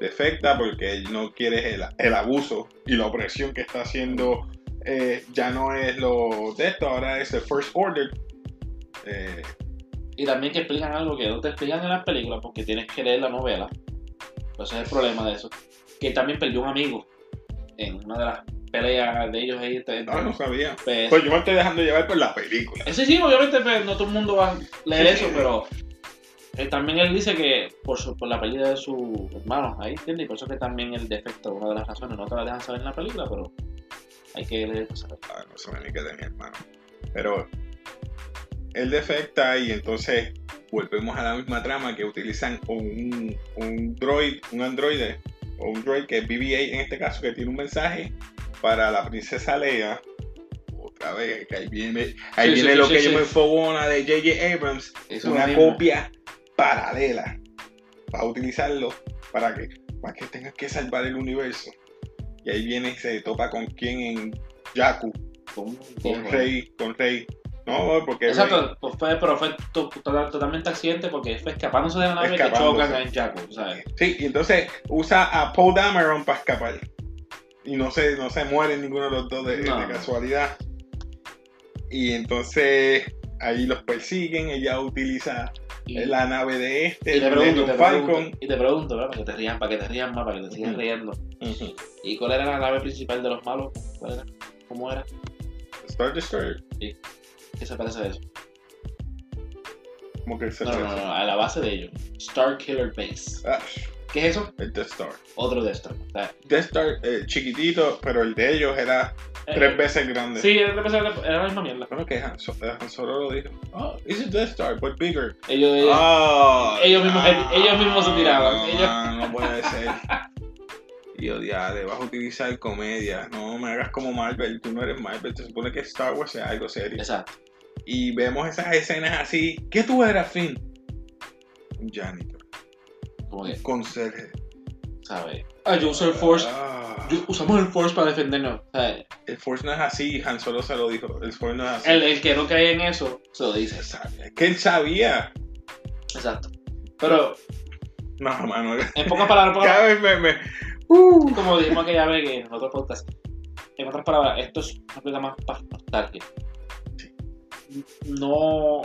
defecta porque él no quiere el, el abuso y la opresión que está haciendo. eh, ya no es lo de esto, ahora es el First Order. Eh, Y también que explican algo que no te explican en las películas porque tienes que leer la novela. Pues ese es el problema de eso. Que también perdió un amigo en una de las peleas de ellos ahí. entre- no, no sabía. pues, Pues yo me estoy dejando llevar por la película. ese sí, obviamente pues, no todo el mundo va a leer Sí, eso, sí. pero eh, también él dice que por, su, por la pérdida de su hermano, ahí entiende, y por eso que también el defecto, una de las razones, no te la dejan saber en la película, pero hay que leer saber. Ah, no sabía ni qué tenía, hermano. Pero él defecta y entonces volvemos a la misma trama que utilizan un, un droid, un androide, o un droid que es BB-8 en este caso, que tiene un mensaje para la princesa Leia, otra vez, que ahí viene, ahí Sí, viene sí, lo sí, que yo me fogona de J.J. Abrams, Eso una mismo. copia paralela para utilizarlo para que, para que tengas que salvar el universo. Y ahí viene y se topa con quién en Jakku, Con, con Rey, con Rey. No, porque Exacto, pues fue, pero fue to- to- totalmente accidente porque fue escapándose de la nave que chocan en Jakku, ¿sabes? Sí, y entonces usa a Paul Dameron para escapar. Y no se, no se muere ninguno de los dos de, No. de casualidad. Y entonces ahí los persiguen, ella utiliza Y, la nave de este, y te pregunto, Falcon. y te pregunto, ¿verdad? Para que te rían, para que te rían más, para que te sigas Ujú. riendo. ¿Y cuál era la nave principal de los malos? ¿Cuál era? ¿Cómo era? Star Destroyer, ¿Qué se parece a eso? como que se No, no, no, no, a la base de ellos. Star Killer Base. Ah, ¿Qué es eso? el Death Star. Otro de estos. O sea, Death Star eh, chiquitito, pero el de ellos era eh, tres veces grande. Sí, era, era la misma mierda. Bueno, que Han, So- eh, Han Solo lo dijo. Oh, it's a Death Star, but bigger. Ellos, ellos- Ah, ellos mismos- ellos mismos se tiraban, No, ellos- man, no puede ser. Y vas a utilizar comedia. No me hagas como Marvel. Tú no eres Marvel. Se supone que Star Wars es algo serio. Exacto. Y vemos esas escenas así. ¿Qué tú eras, Finn? Un janitor. Un conserje. ¿sabes? Ah, yo uso el Force. Ah, yo- usamos el Force para defendernos. ¿sabes? el Force no es así. Han Solo se lo dijo. El Force no es así. El, el que no cae en eso, se lo dice. Es que él sabía. Exacto. Pero, No, mano. en pocas palabras, pocas- Cada vez me. me uh. como dijimos aquella vez que en otro podcast, en otras palabras, esto es una película más para nostalgia. No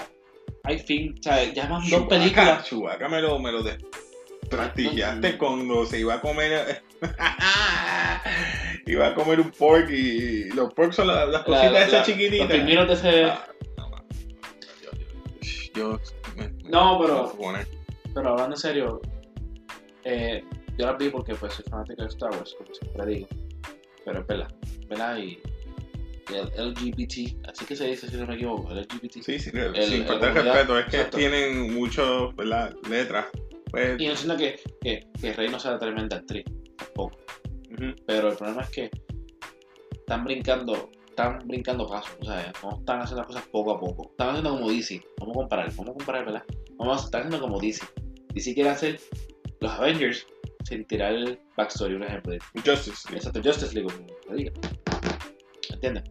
hay fin, o sea, ya van dos películas. Chewbacca me lo, me lo desprestigiaste cuando se iba a comer. iba a comer un pork y los porks son las, las La- cositas la- esas Los chiquititas. pimientos de ese. Ah, no, yo, me- me- No, pero-. Pero hablando en serio, eh, yo las vi porque pues soy fanático de Star Wars, como siempre digo. Pero es verdad, ¿verdad? Y, el LGBT, así que se dice si no me equivoco, el LGBT. Sí, sí, el- sin faltar respeto, es que exacto. tienen muchos, ¿verdad? Letras. Pues, Y no siento que, que, que Rey no sea tremenda actriz, tampoco. ujú. Pero el problema es que están brincando, están brincando pasos, o sea, no están haciendo las cosas poco a poco. Están haciendo como DC. Vamos a comparar, vamos a comparar, ¿verdad? Vamos a estar haciendo como DC. DC quiere hacer los Avengers sin tirar el backstory, un ejemplo. Justice League. Exacto, Justice League, como diga. ¿Entiendes?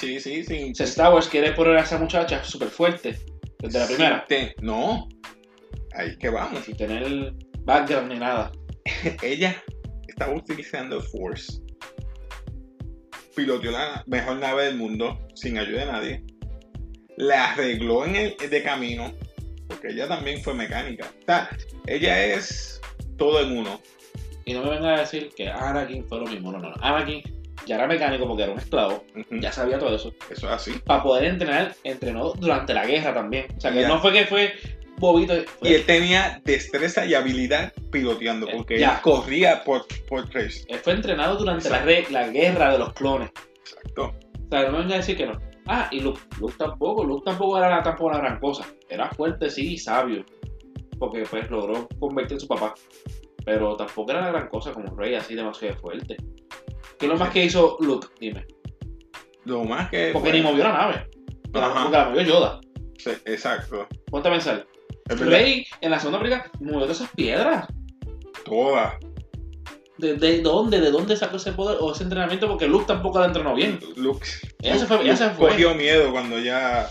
Sí, sí, sí. O sea, Star Wars quiere poner a esa muchacha súper fuerte desde la primera, te- No. Ahí que vamos. sin tener background ni nada. ella estaba utilizando Force. Piloteó la mejor nave del mundo sin ayuda de nadie. La arregló en el de camino. Porque ella también fue mecánica. O sea, ella es todo en uno. Y no me vengan a decir que Anakin fue lo mismo. No, no, no. Anakin ya era mecánico porque era un esclavo, ya sabía todo eso. Eso es así. Para poder entrenar, entrenó durante la guerra también. O sea, que Ya. no fue que fue bobito. fue- Y él tenía destreza y habilidad piloteando. Eh, Porque ya. él corría por, por tres. él fue entrenado durante la, Exacto. re- la guerra de los clones. Exacto. O sea, no me vengan a decir que no. Ah, y Luke, Luke tampoco, Luke tampoco era la- tampoco la gran cosa. Era fuerte, sí, y sabio. Porque pues logró convertir a su papá. Pero tampoco era la gran cosa como Rey, así demasiado fuerte. ¿Qué es lo más que hizo Luke? Dime. Lo más que. Porque ni movió la nave. Ajá. Porque la movió Yoda. Sí, exacto. Ponte a pensar. Rey en la segunda película movió todas esas piedras. Toda. ¿De, de dónde? ¿De dónde sacó ese poder o ese entrenamiento? Porque Luke tampoco la entrenó bien. Luke, Ella se Luke- fue- ella se Luke fue. cogió miedo cuando ya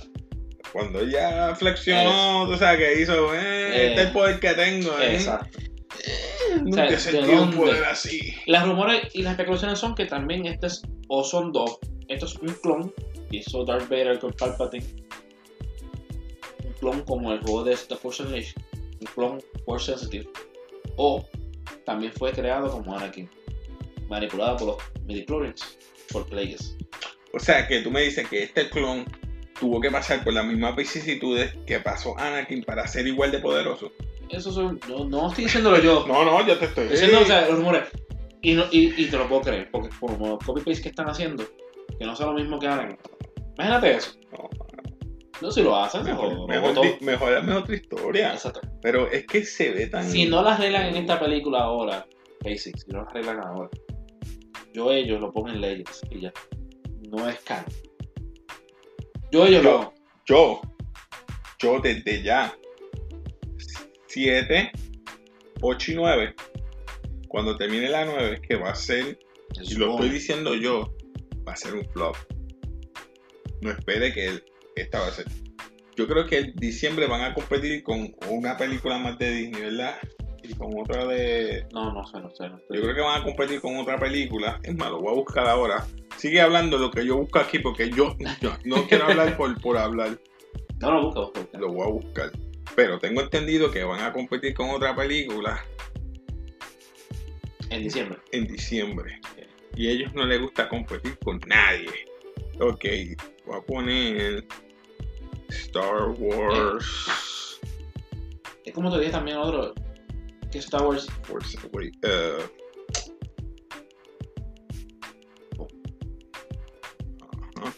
cuando ya flexionó, tú sabes que hizo, eh, este es el poder que tengo, eh. Exacto. Nunca O sea, he ¿de sentido un dónde? poder así. Las rumores y las especulaciones son que también este es, o son dos. Esto es un clon, que hizo Darth Vader con Palpatine. Un clon como el juego de The Force Unleashed. Un clon Force Sensitive. O también fue creado como Anakin. Manipulado por los midichlorians. Por Plagueis. O sea, que tú me dices que este clon tuvo que pasar por las mismas vicisitudes que pasó Anakin para ser igual de poderoso. Eso son, no, no estoy diciéndolo yo. No, no, yo te estoy diciendo, o sea, los rumores. Y, no, y, y te lo puedo creer, porque como los copy-paste que están haciendo, que no sea lo mismo que Anakin. Imagínate eso. No, No, si lo hacen, mejor, mejor, di- mejor hazme otra historia. Exacto. Pero es que se ve tan. Si no las arreglan en esta película ahora, Basics, si no las arreglan ahora, yo ellos lo pongo en Legends y ya. No es canon. Yo, Yo- no. Yo, yo desde ya, 7, 8 y 9, cuando termine la 9, que va a ser, y lo estoy diciendo yo, va a ser un flop. No espere que él- esta va a ser. Yo creo que en diciembre van a competir con una película más de Disney, ¿verdad? Y con otra de... No, no sé, no sé. No estoy- Yo creo que van a competir con otra película. Es más, lo voy a buscar ahora. Sigue hablando lo que yo busco aquí porque yo, yo no quiero hablar por, por hablar. No lo busca, busca, busca. Lo voy a buscar. Pero tengo entendido que van a competir con otra película En diciembre. en diciembre. Y a ellos no les gusta competir con nadie. Ok, voy a poner Star Wars Es como te dije también otro. Que Star Wars. Force Away- eh, ajá.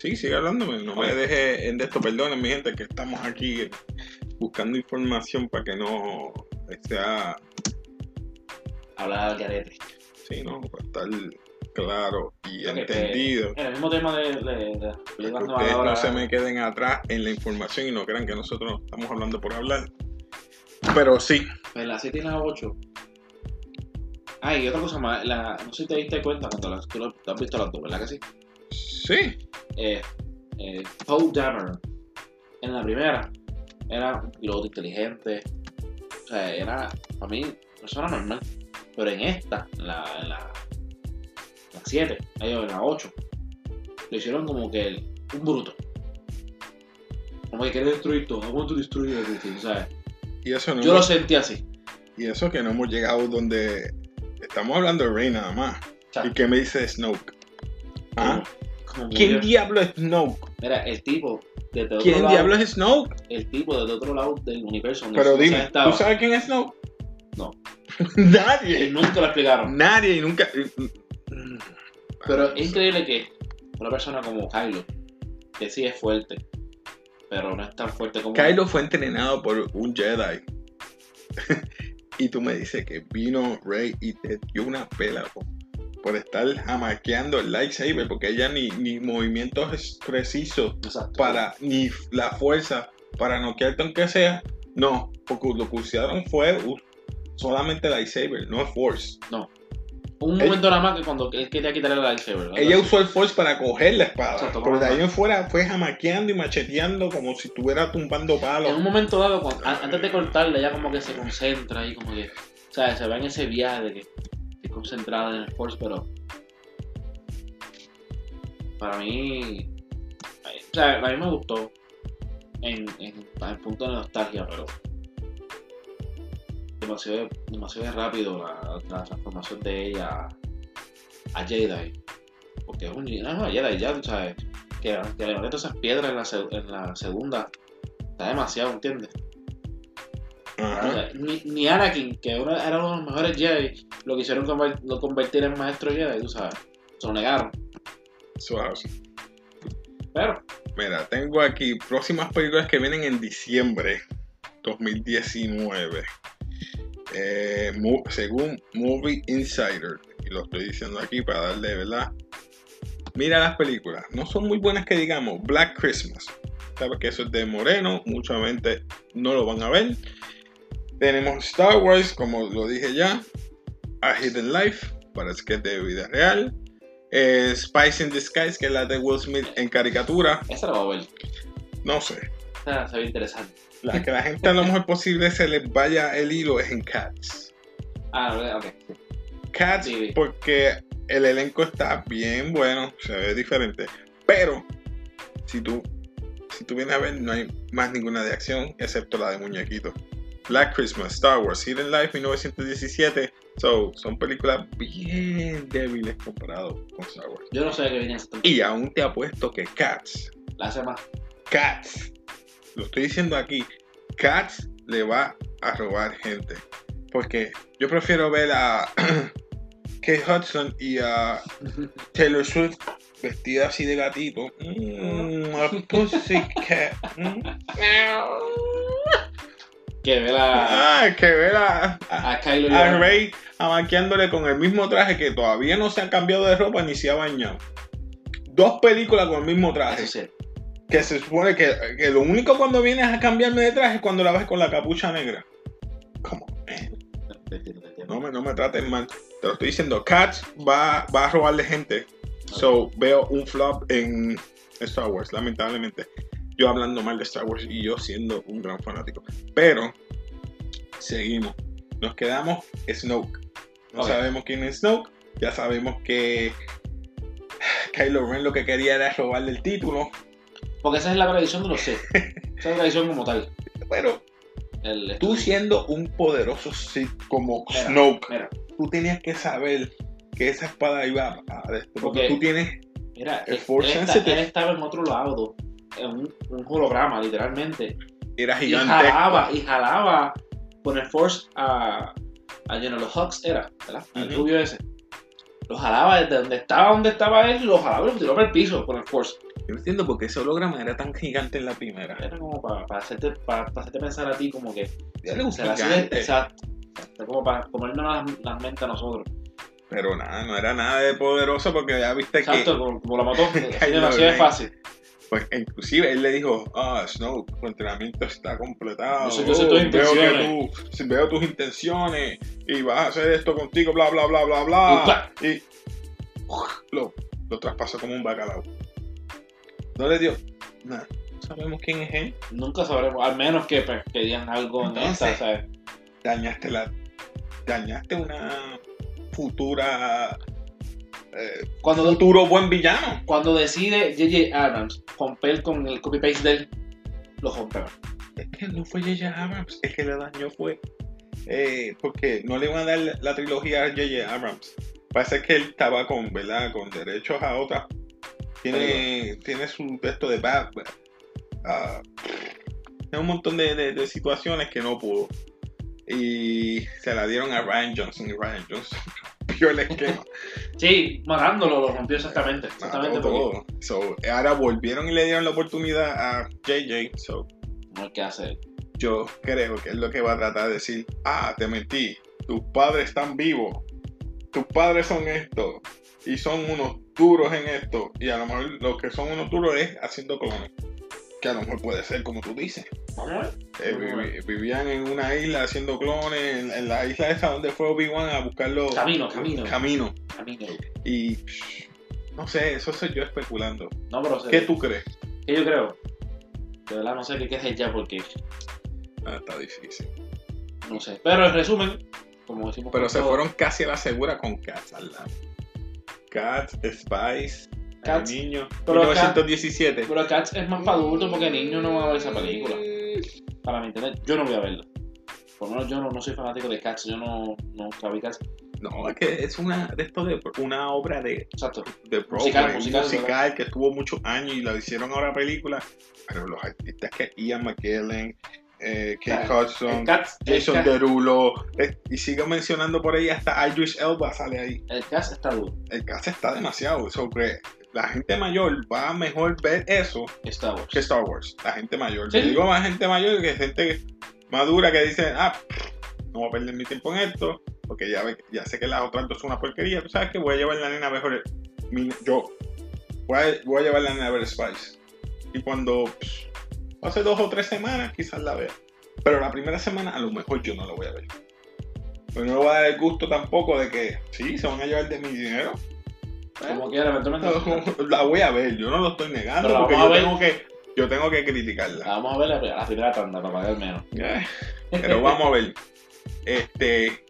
Sí, sigue hablándome, no me deje en de esto, perdonen mi gente que estamos aquí buscando información para que no sea, Hablar al garete. sí, ¿no? Para estar claro y entendido. En el mismo tema de, de, de que nuevas ustedes ahora- no se me queden atrás en la información y no crean que nosotros estamos hablando por hablar. Pero sí, En la 7 y la 8. Ah, y otra cosa más. La, no sé si te diste cuenta cuando las, tú lo- has visto las dos, ¿verdad que sí? sí, Eh, eh, Poe Dameron. En la primera era un piloto inteligente. O sea, era, para mí, era normal. Pero en esta, en la, en la, la 7, ahí, en la 8, lo hicieron como que el- un bruto. Como que quiere destruir todo. Want to destroy everything, ¿sabes? y eso no Yo lo sentí así. y eso que no hemos llegado donde estamos hablando de Rey nada más. ¿Y qué me dice Snoke? ¿Ah? ¿Quién diablo es Snoke? Mira, el tipo desde otro ¿Quién lado, diablo es Snoke? el tipo desde otro lado del universo donde Pero dime, estaba, ¿tú sabes quién es Snoke? No. Nadie. que nunca lo explicaron. Nadie y nunca. Pero es increíble que una persona como Kylo, que sí es fuerte, pero no es tan fuerte como Kylo fue entrenado por un Jedi. y tú me dices que vino Rey y te dio una pela por estar jamaqueando el lightsaber, porque ella ni, ni movimientos precisos Exacto. para, ni la fuerza para noquearte aunque sea. No, porque lo que usaron fue solamente lightsaber, no force. Un Él- momento nada más que cuando él quería quitarle el lightsaber. ¿verdad? Ella usó el force para coger la espada, Exacto, pero de ahí en fuera fue jamaqueando y macheteando como si estuviera tumbando palos. En un momento dado, cuando- antes de cortarle, ella como que se concentra y como que, o sea, se va en ese viaje de que estoy concentrada en el Force, pero para mí, o a mí me gustó en, en, punto de nostalgia, pero demasiado, demasiado rápido la, la transformación de ella a, Jedi, porque es un no, Jedi ya, sabes, que, que le meten esas piedras en la, en la segunda, está demasiado, ¿entiendes? Ajá. Ni, ni Anakin, que era uno de los mejores Jedi, lo quisieron lo convertir en maestro Jedi, tú sabes. Se lo negaron. Suave. Pero, Mira, tengo aquí próximas películas que vienen en diciembre 2019. Eh, según Movie Insider, y lo estoy diciendo aquí para darle, ¿verdad? Mira las películas, no son muy buenas que digamos. Black Christmas, sabes que eso es de Moreno, mucha gente no lo van a ver. Tenemos Star Wars, como lo dije ya. A Hidden Life, parece que es de vida real. Eh, Spice in Disguise, que es la de Will Smith en caricatura. esa la voy a ver. No sé. Esa se ve interesante. La que la gente a lo mejor posible se les vaya el hilo es en Cats. Ah, ok. Cats, Sí. porque el elenco está bien bueno, se ve diferente. Pero, si tú, si tú vienes a ver, no hay más ninguna de acción excepto la de muñequito. Black Christmas, Star Wars, Hidden Life 1917. So, son películas bien débiles comparado con Star Wars. Yo no sé qué venía Y aún te apuesto que Cats La hace más. Cats. Lo estoy diciendo aquí. Cats le va a robar gente. Porque yo prefiero ver a Kate Hudson y a Taylor Swift vestida así de gatito. Mm, a pussycat. Que ve la, Ah, que ver a, a, a Kylo a a- Rey amaqueándole con el mismo traje que todavía no se ha cambiado de ropa ni se ha bañado. Dos películas con el mismo traje. Eso sí. Que se supone que, que lo único cuando vienes a cambiarme de traje es cuando la ves con la capucha negra. Como, eh, no me, no me trates mal. Te lo estoy diciendo. Cats va, va a robarle gente. So, veo un flop en Star Wars, lamentablemente. Yo hablando mal de Star Wars y yo siendo un gran fanático. Pero, seguimos. Nos quedamos Snoke. No sabemos quién es Snoke. Ya sabemos que Kylo Ren lo que quería era robarle el título. Porque esa es la tradición de los Sith. Esa es la tradición como tal. Pero El, tú siendo un poderoso Sith como Mira, Snoke, Mira, tú tenías que saber que esa espada iba a... porque tú tienes... mira, El Force él está- sensitive. él estaba en otro lado, un, un holograma, literalmente. Era Y gigante. jalaba, y jalaba con el Force a, a General Hux, era, ¿verdad? El Ujú. rubio ese. Lo jalaba desde donde estaba, donde estaba él, lo jalaba y lo tiró para el piso con el Force. Yo no entiendo por qué ese holograma era tan gigante en la primera. Era como para, para, hacerte, para, para hacerte pensar a ti como que la hacía gigante. exacto. Exacto, como para comernos las, las mentes a nosotros. Pero nada, no era nada de poderoso porque ya viste Exacto, que... como, como la mató. así Ren. fácil. Pues inclusive él le dijo, ah, Snow, tu entrenamiento está completado. Yo sé- yo sé tus veo que intenciones." tú, veo tus intenciones y vas a hacer esto contigo, bla, bla, bla, bla, bla. Y, lo, lo traspasó como un bacalao. No le dio nada. No sabemos quién es él. Nunca sabremos, al menos que pues, que digan algo en Entonces- esta, ¿sabes? Dañaste la... Dañaste una futura... eh, Cuando, futuro buen villano. cuando decide J.J. Abrams romper con el copy-paste de él, lo rompemos. Es que no fue J.J. Abrams, es que le dañó fue. eh, porque no le iban a dar la, la trilogía a J.J. Abrams. Parece que él estaba con, ¿verdad? Con derechos a otra. Tiene, tiene su texto de Bad. ah, tiene un montón de, de- de situaciones que no pudo. Y se la dieron a Ryan Johnson. Y Ryan Johnson rompió el esquema. Sí, matándolo, lo rompió exactamente. Exactamente Mató porque todo. So, ahora volvieron y le dieron la oportunidad a JJ. So, no hay que hacer. yo creo que es lo que va a tratar de decir, ah, te mentí, tus padres están vivos, tus padres son esto, y son unos duros en esto, y a lo mejor lo que son unos duros es haciendo clones, que a lo mejor puede ser como tú dices. Eh, vivi- vivían en una isla haciendo clones, en, en la isla esa donde fue Obi-Wan a buscarlo, Camino, camino. camino, Camino. y no sé, eso soy yo especulando, No, pero ¿qué tú crees? ¿qué yo creo? De verdad no sé qué es ya porque Ah, está difícil. no sé. Pero en resumen, como decimos Pero se todo, fueron casi a la segura con Cats al lado. Cats, Spice, Cats. el niño. Pero 1917. Pero Cats es más para adultos porque niños no van a ver esa película. Para mi entender, yo no voy a verla. Por lo menos yo no, no soy fanático de Cats, yo no, nunca vi Cats. No, es que es una de esto de una obra de, Exacto. de Musical, Broadway, musical, musical, que estuvo muchos años y la hicieron ahora película. Pero los artistas que Ian McKellen, eh, Kate Claro, Hudson, Cats, Jason Derulo, eh, y sigo mencionando por ahí hasta Idris Elba sale ahí. el Cats está duro. El cast está demasiado. Sobre la gente mayor va a mejor ver eso Star Wars. que Star Wars, la gente mayor. Sí. Yo digo más gente mayor que gente madura que dice, ah, no voy a perder mi tiempo en esto, porque ya, ya sé que las otras dos son una porquería. Tú sabes que voy a llevar la nena a mejor. mi- yo voy a, voy a llevar la nena a ver Spice. Y cuando pss, hace dos o tres semanas, quizás la vea. Pero la primera semana, a lo mejor yo no la voy a ver. Pero no le voy a dar el gusto tampoco de que, sí, se van a llevar de mi dinero. Como quiera, eventualmente. La voy a ver, yo no lo estoy negando, Pero la porque vamos yo a ver. tengo que, yo tengo que criticarla. La vamos a ver la, la primera tanda para pagar menos. Eh, Pero vamos a ver. Este.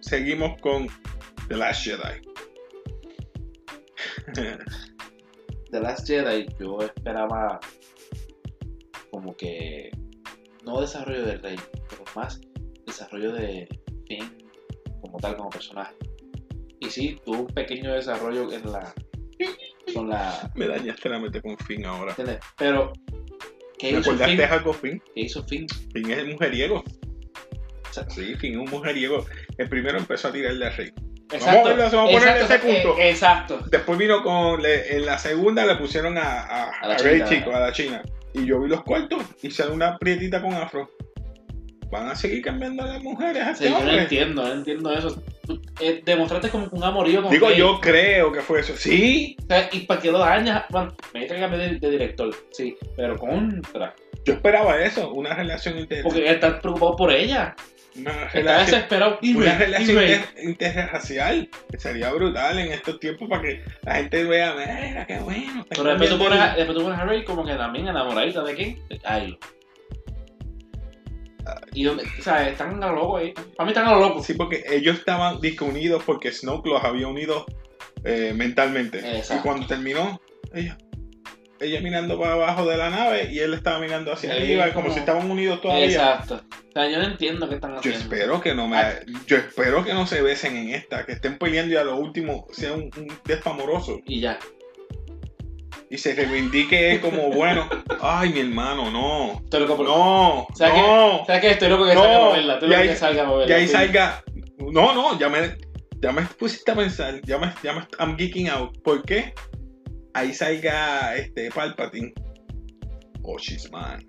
Seguimos con The Last Jedi. The Last Jedi yo esperaba como que no desarrollo del rey, pero más desarrollo de Finn como tal como personaje. Y sí, tuvo un pequeño desarrollo en la con la Me dañaste la mente con Finn ahora. Pero ¿qué ¿Me hizo Finn? acordaste algo, Finn? ¿Qué hizo Finn? Finn es el mujeriego. O sea, Sí, Finn es un mujeriego. El primero empezó a tirarle a Rey. Exacto, Vamos a- vamos a ponerle exacto, ese punto. eh, exacto. Después vino con. le- en la segunda le pusieron a, a, A la a Rey. Chico, a la China. Y yo vi los cuartos y sale una prietita con afro. Van a seguir cambiando a las mujeres a Sí, este yo no entiendo, no entiendo eso. Eh, demostraste como un amorío con Digo, yo creo que fue eso. Sí, O sea, ¿Y para qué lo dañas? Bueno, me dice que cambié de, de director, sí, pero contra. yo esperaba eso, una relación inter... Porque estás preocupado por ella. una Está relación, desesperado. Y una relación y inter- interracial, que sería brutal en estos tiempos para que la gente vea, mira, qué bueno. está Pero después tú, pones a, el-". después tú pones a Rey como que también enamoradita de quién? De Kylo. Y donde, o sea, están a lo loco ahí. Para mí están a lo loco. Sí, porque ellos estaban disque unidos porque Snoke los había unido eh, mentalmente. Exacto. Y cuando terminó, ella, ella mirando para abajo de la nave y él estaba mirando hacia Sí, arriba, como como- si estaban unidos todavía. Exacto. O sea, yo no entiendo qué están Yo haciendo. espero que no me, Ah. yo espero que no se besen en esta, que estén peleando y a lo último sea un, un despamoroso Y ya. Y se reivindique como bueno. Ay, mi hermano, no, Estoy loco por... no, ¿Sabes no. ¿Sabes qué? Estoy loco que No, salga a moverla. Estoy loco ahí- que salga a moverla. Y ahí sí. salga. No, no, ya me, ya me pusiste a pensar. Ya me, ya me, I'm geeking out. ¿Por qué? Ahí salga este Palpatine. Oh, she's mine.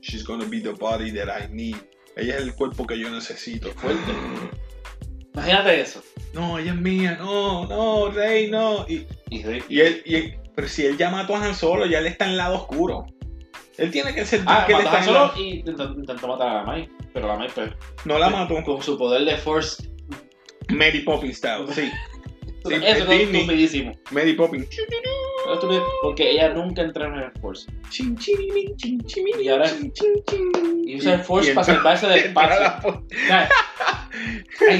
She's gonna be the body that I need. Ella es el cuerpo que yo necesito. Fuerte. Imagínate eso. No, ella es mía. No, no, Rey, no. Y, Y Rey. y él, y pero si él ya mató a Han Solo, ya él está en el lado oscuro. Él tiene que sentir Ah, que él está a en solo la- y intentó, matar a la Mai. Pero la Mai, pues, No la mató. con su poder de Force. Mary Poppins style. Sí. Sí, eso es estupidísimo. Mary Poppins. Porque ella nunca entrenó en el Force. Chin, Y ahora-. Y usa el Force y para entra- salvarse del espacio.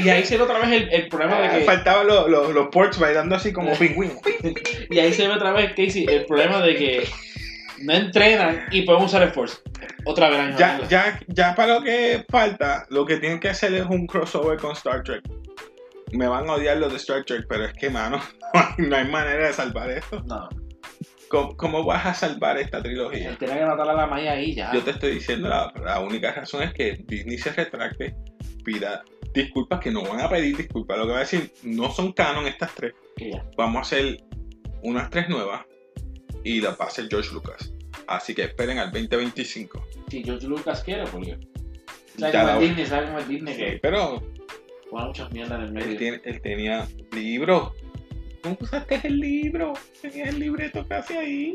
Y ahí se ve otra vez el, el problema de Ah, que. Faltaban los, los, los ports bailando así como pingüinos. Y ahí se ve otra vez, Casey, el problema de que no entrenan y pueden usar el Force. Otra vez Ya, ya, ya para lo que falta, lo que tienen que hacer es un crossover con Star Trek. Me van a odiar los de Star Trek, pero es que, mano, no hay manera de salvar esto. No. ¿Cómo, cómo vas a salvar esta trilogía? Tiene que matar a la Mai ahí ya. Yo te estoy diciendo, la, la única razón es que Disney se retracte, pida disculpas, que no van a pedir disculpas. Lo que va a decir, no son canon estas tres. Vamos a hacer unas tres nuevas y las va a hacer George Lucas. Así que esperen al 2025. Si George Lucas quiere, porque. Ya ¿Sabes cómo la- es Disney? ¿Sabes cómo es Disney? Sí, pero muchas mierdas en el él, medio. tiene- él tenía libro. ¿Cómo usaste el libro? Tenías el libreto casi ahí.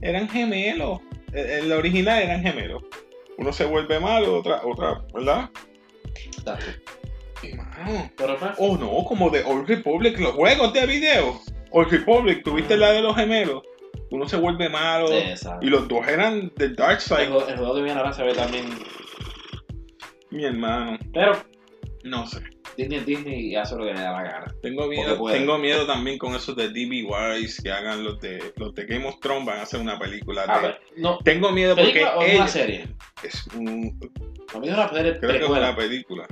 Eran gemelos. En la original eran gemelos. Uno se vuelve malo, otra, otra, ¿verdad? Mano, Pero. Oh no, como de Old Republic, los juegos de video. Old Republic, tuviste la de los gemelos. Uno se vuelve malo. Exacto. Y los dos eran del Dark El Side. juego, el juego que viene ahora se ve también. Mi hermano, Pero no sé. Disney es Disney y hace lo que le da la gana. Tengo miedo, tengo miedo también con esos de DB Wise que hagan los de los de Game of Thrones van a hacer una película. A de- ver, no. Tengo miedo porque ¿Película o una serie? es un, creo que es una película,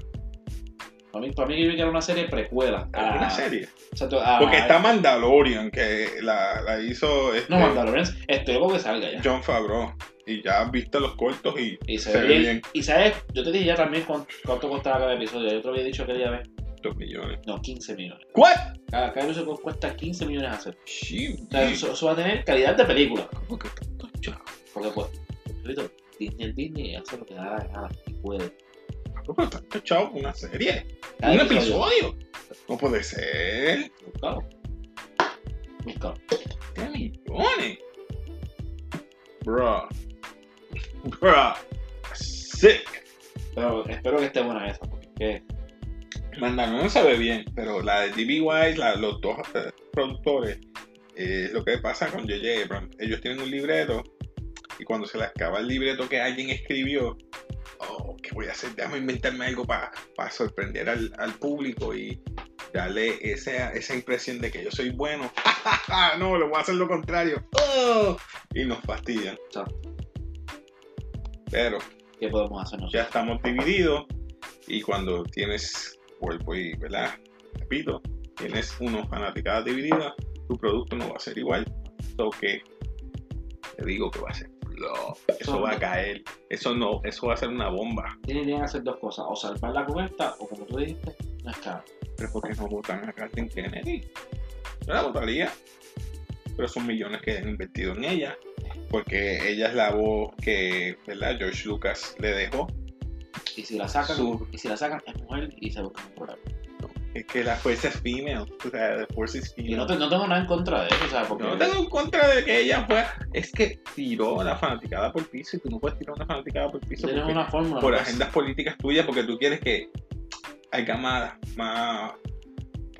Para mí, para mí que era una serie precuela. es una serie. Exacto, a- Porque está Mandalorian que la, la hizo este, No, Mandalorian, estoy loco que salga ya. John Favreau y ya has visto los cortos y Y se, se ve bien. bien. Y sabes, yo te dije ya también cuánto, costaba cada episodio. Yo te lo había dicho aquella vez. dos millones. No, 15 millones. ¿What? Cada, cada episodio cuesta 15 millones hacer. Sí, O sea, eso, eso va a tener calidad de película. ¿Cómo que tanto chavo? Porque pues, Disney Disney hace lo que da la gana y puede. ¿Cómo que tanto chavo? Una serie, Cada un episodio. No puede ser. Búscalo. Búscalo. ¿Qué millones? Bro. Bro. Sick. Pero espero que esté buena esa, porque Mandalorian se ve bien, pero la de D.B. Wise, la- los dos eh, productores, eh, lo que pasa con J.J. Abrams, ellos tienen un libreto y cuando se les acaba el libreto que alguien escribió, oh, ¿qué voy a hacer? Déjame inventarme algo para sorprender al, al público y darle esa, esa impresión de que yo soy bueno. no, le voy a hacer lo contrario. Oh, y nos fastidian. Pero ¿qué podemos hacer nosotros? ya estamos divididos y cuando tienes cuerpo y, ¿verdad? Repito, tienes unos fanaticadas divididas, tu producto no va a ser igual. So que te digo que va a ser flop. Eso va a caer. Eso no, eso va a ser una bomba. Tienen que hacer dos cosas, o salvar la cubierta, o como tú dijiste, no es caro. Pero ¿por qué no votan a Kathleen Kennedy? Yo la votaría. Pero son millones que han invertido en ella. Porque ella es la voz que, ¿verdad? George Lucas le dejó. Y si la sacan, Su- y si la sacan es mujer y se buscan un problema. Es que la fuerza es female. O sea, la fuerza es Y female. no, te- no tengo nada en contra de eso, o sea, porque... No tengo en contra de que ella fuera. Es que tiró a la fanaticada por piso y tú no puedes tirar una fanaticada por piso tienes una fórmula. por ¿no? agendas políticas tuyas porque tú quieres que haya más, más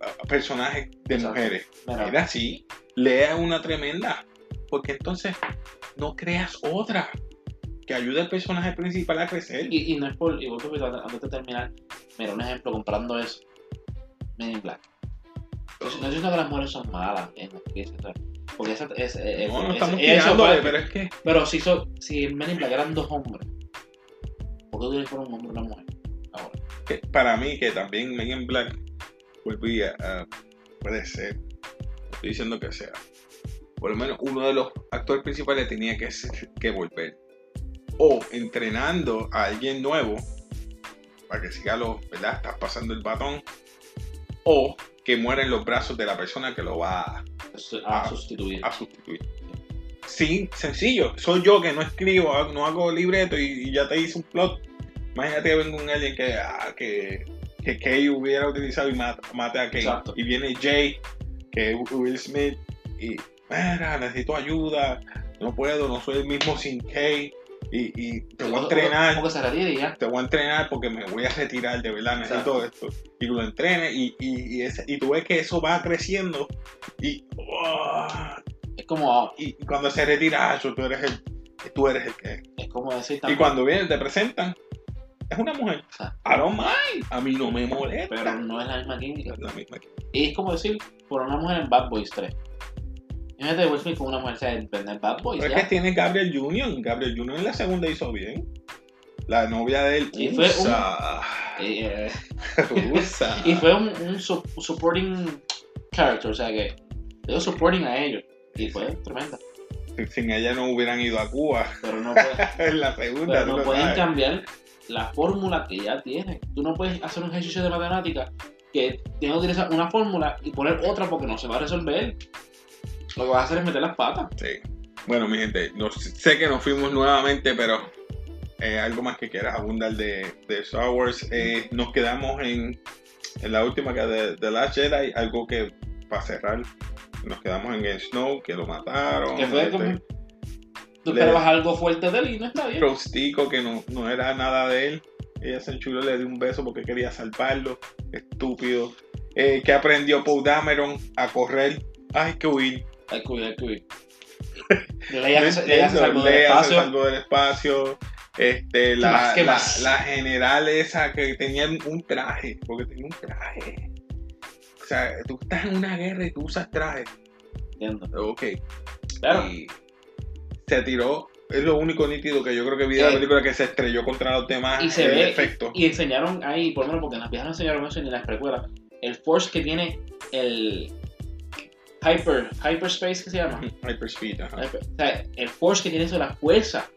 ah, personajes de Exacto. mujeres. Mira, Mira, sí, lea una tremenda. Porque entonces no creas otra que ayude al personaje principal a crecer. Y, y no es por. Y vos te antes de terminar, mira, un ejemplo comprando eso. Men in Black. No estoy diciendo que las mujeres son malas en la actrices, o sea, Porque esa es. es- no, no es- estamos tirándole, parte. pero es que Pero si, so- si en Men in Black eran dos hombres, ¿por qué tienes que ser un hombre y una mujer? Ahora. que para mí que también Men in Black volvía a puede ser estoy diciendo que sea por lo menos uno de los actores principales tenía que, ser- que volver o entrenando a alguien nuevo para que siga los verdad estás pasando el batón o que muera en los brazos de la persona que lo va a, A sustituir. a sustituir. Sí sencillo. Soy yo que no escribo no hago libreto y, y ya te hice un plot. Imagínate que venga un alguien que ah, que que Kay hubiera utilizado y mata, mate a Kay. Exacto. y viene Jay que es Will Smith y mira necesito ayuda. No puedo no soy el mismo sin Kay y, y te voy a entrenar Como que se retire y ya. te voy a entrenar porque me voy a retirar, de verdad, necesito esto. Y lo entrenes y, y, y, ese- y tú ves que eso va creciendo y, ¡ah! Es como, y cuando se retira, ah, tú eres el, tú eres el que... es como decir Y también. cuando vienen, te presentan, es una mujer. Exacto. I don't mind, a mí no me molesta. Pero no es la misma química. Es la misma que- Y es como decir, por una mujer en Bad Boys 3. Imagínate Will Smith con una mujer, o sea, en Bad Boys, Pero es que tiene Gabriel Union, Gabriel Union en la segunda hizo bien. La novia de él, Y fue un- usa, Y, usa. y fue un, un su- supporting character, o sea que dio supporting a ellos. Y fue tremenda. Sin ella no hubieran ido a Cuba Pero no, puede- en la segunda. pero no pueden sabes. cambiar la fórmula que ya tienen. Tú no puedes hacer un ejercicio de matemática que tenga que utilizar una fórmula y poner otra porque no se va a resolver. Lo que vas a hacer es meter las patas. Sí. Bueno, mi gente, no, sé que nos fuimos nuevamente, pero eh, algo más que quieras abundar de, de Star Wars. Eh, nos quedamos en, en la última que de, de Last Jedi, algo que para cerrar, nos quedamos en el Snow, que lo mataron. Que fue este, como. Tú esperabas algo fuerte de él y no está bien. Rostico, que no, no era nada de él. Ella se enchuló, le dio un beso porque quería salvarlo. Estúpido. Eh, que aprendió Paul Dameron a correr. Ay, que huir. Huir, hay que huir. Leia No entiendo, del espacio. del espacio. Este, la, más? ¿Qué la- más? la general esa que tenía un traje, porque tenía un traje. O sea, tú estás en una guerra y tú usas traje. Entiendo. Ok. Claro. Y se tiró. Es lo único nítido que yo creo que vi de la Eh, película que se estrelló contra los demás. Y se el ve. efecto. Y enseñaron ahí, por lo menos porque en las viejas no enseñaron eso ni en las precuelas. El Force que tiene el. Hyper. Hyperspace que se llama. Hyperspeed, ajá. Hyper- o sea, el Force que tiene eso, la fuerza.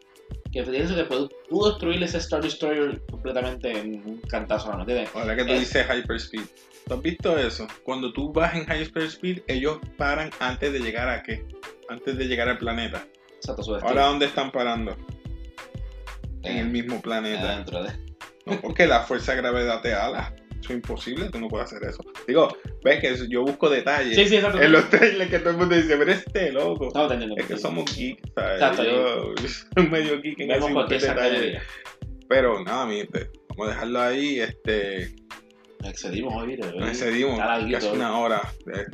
Que tiene eso que pudo, pudo destruir ese Star Destroyer completamente en un cantazo, ¿no entiendes? Ahora que tú Es- dices Hyperspeed. ¿Tú has visto eso? Cuando tú vas en Hyperspeed, ellos paran antes de llegar a qué? Antes de llegar al planeta. Exacto, su Ahora, ¿dónde están parando? En el mismo planeta. Adentro de. No, porque la fuerza de gravedad te ala. Eso es imposible, tú no puedes hacer eso. Digo, ves que yo busco detalles Sí, sí, exacto. en los trailers que todo el mundo dice, pero este loco. No, te entiendo. Es que somos geeks, ¿sabes? Exacto, yo, yo soy medio geek en ese detalle. Pero nada, mi gente, vamos a dejarlo ahí. Este, excedimos hoy. nos excedimos casi una hora.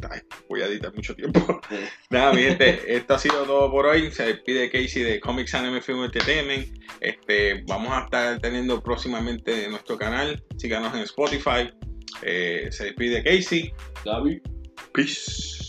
Ay, voy a editar mucho tiempo. Sí. Nada, mi gente, esto ha sido todo por hoy. Se despide Casey de Comics Anime Film Entertainment. Este, vamos a estar teniendo próximamente nuestro canal. Síganos en Spotify. Eh, se despide Casey. Gaby. Peace.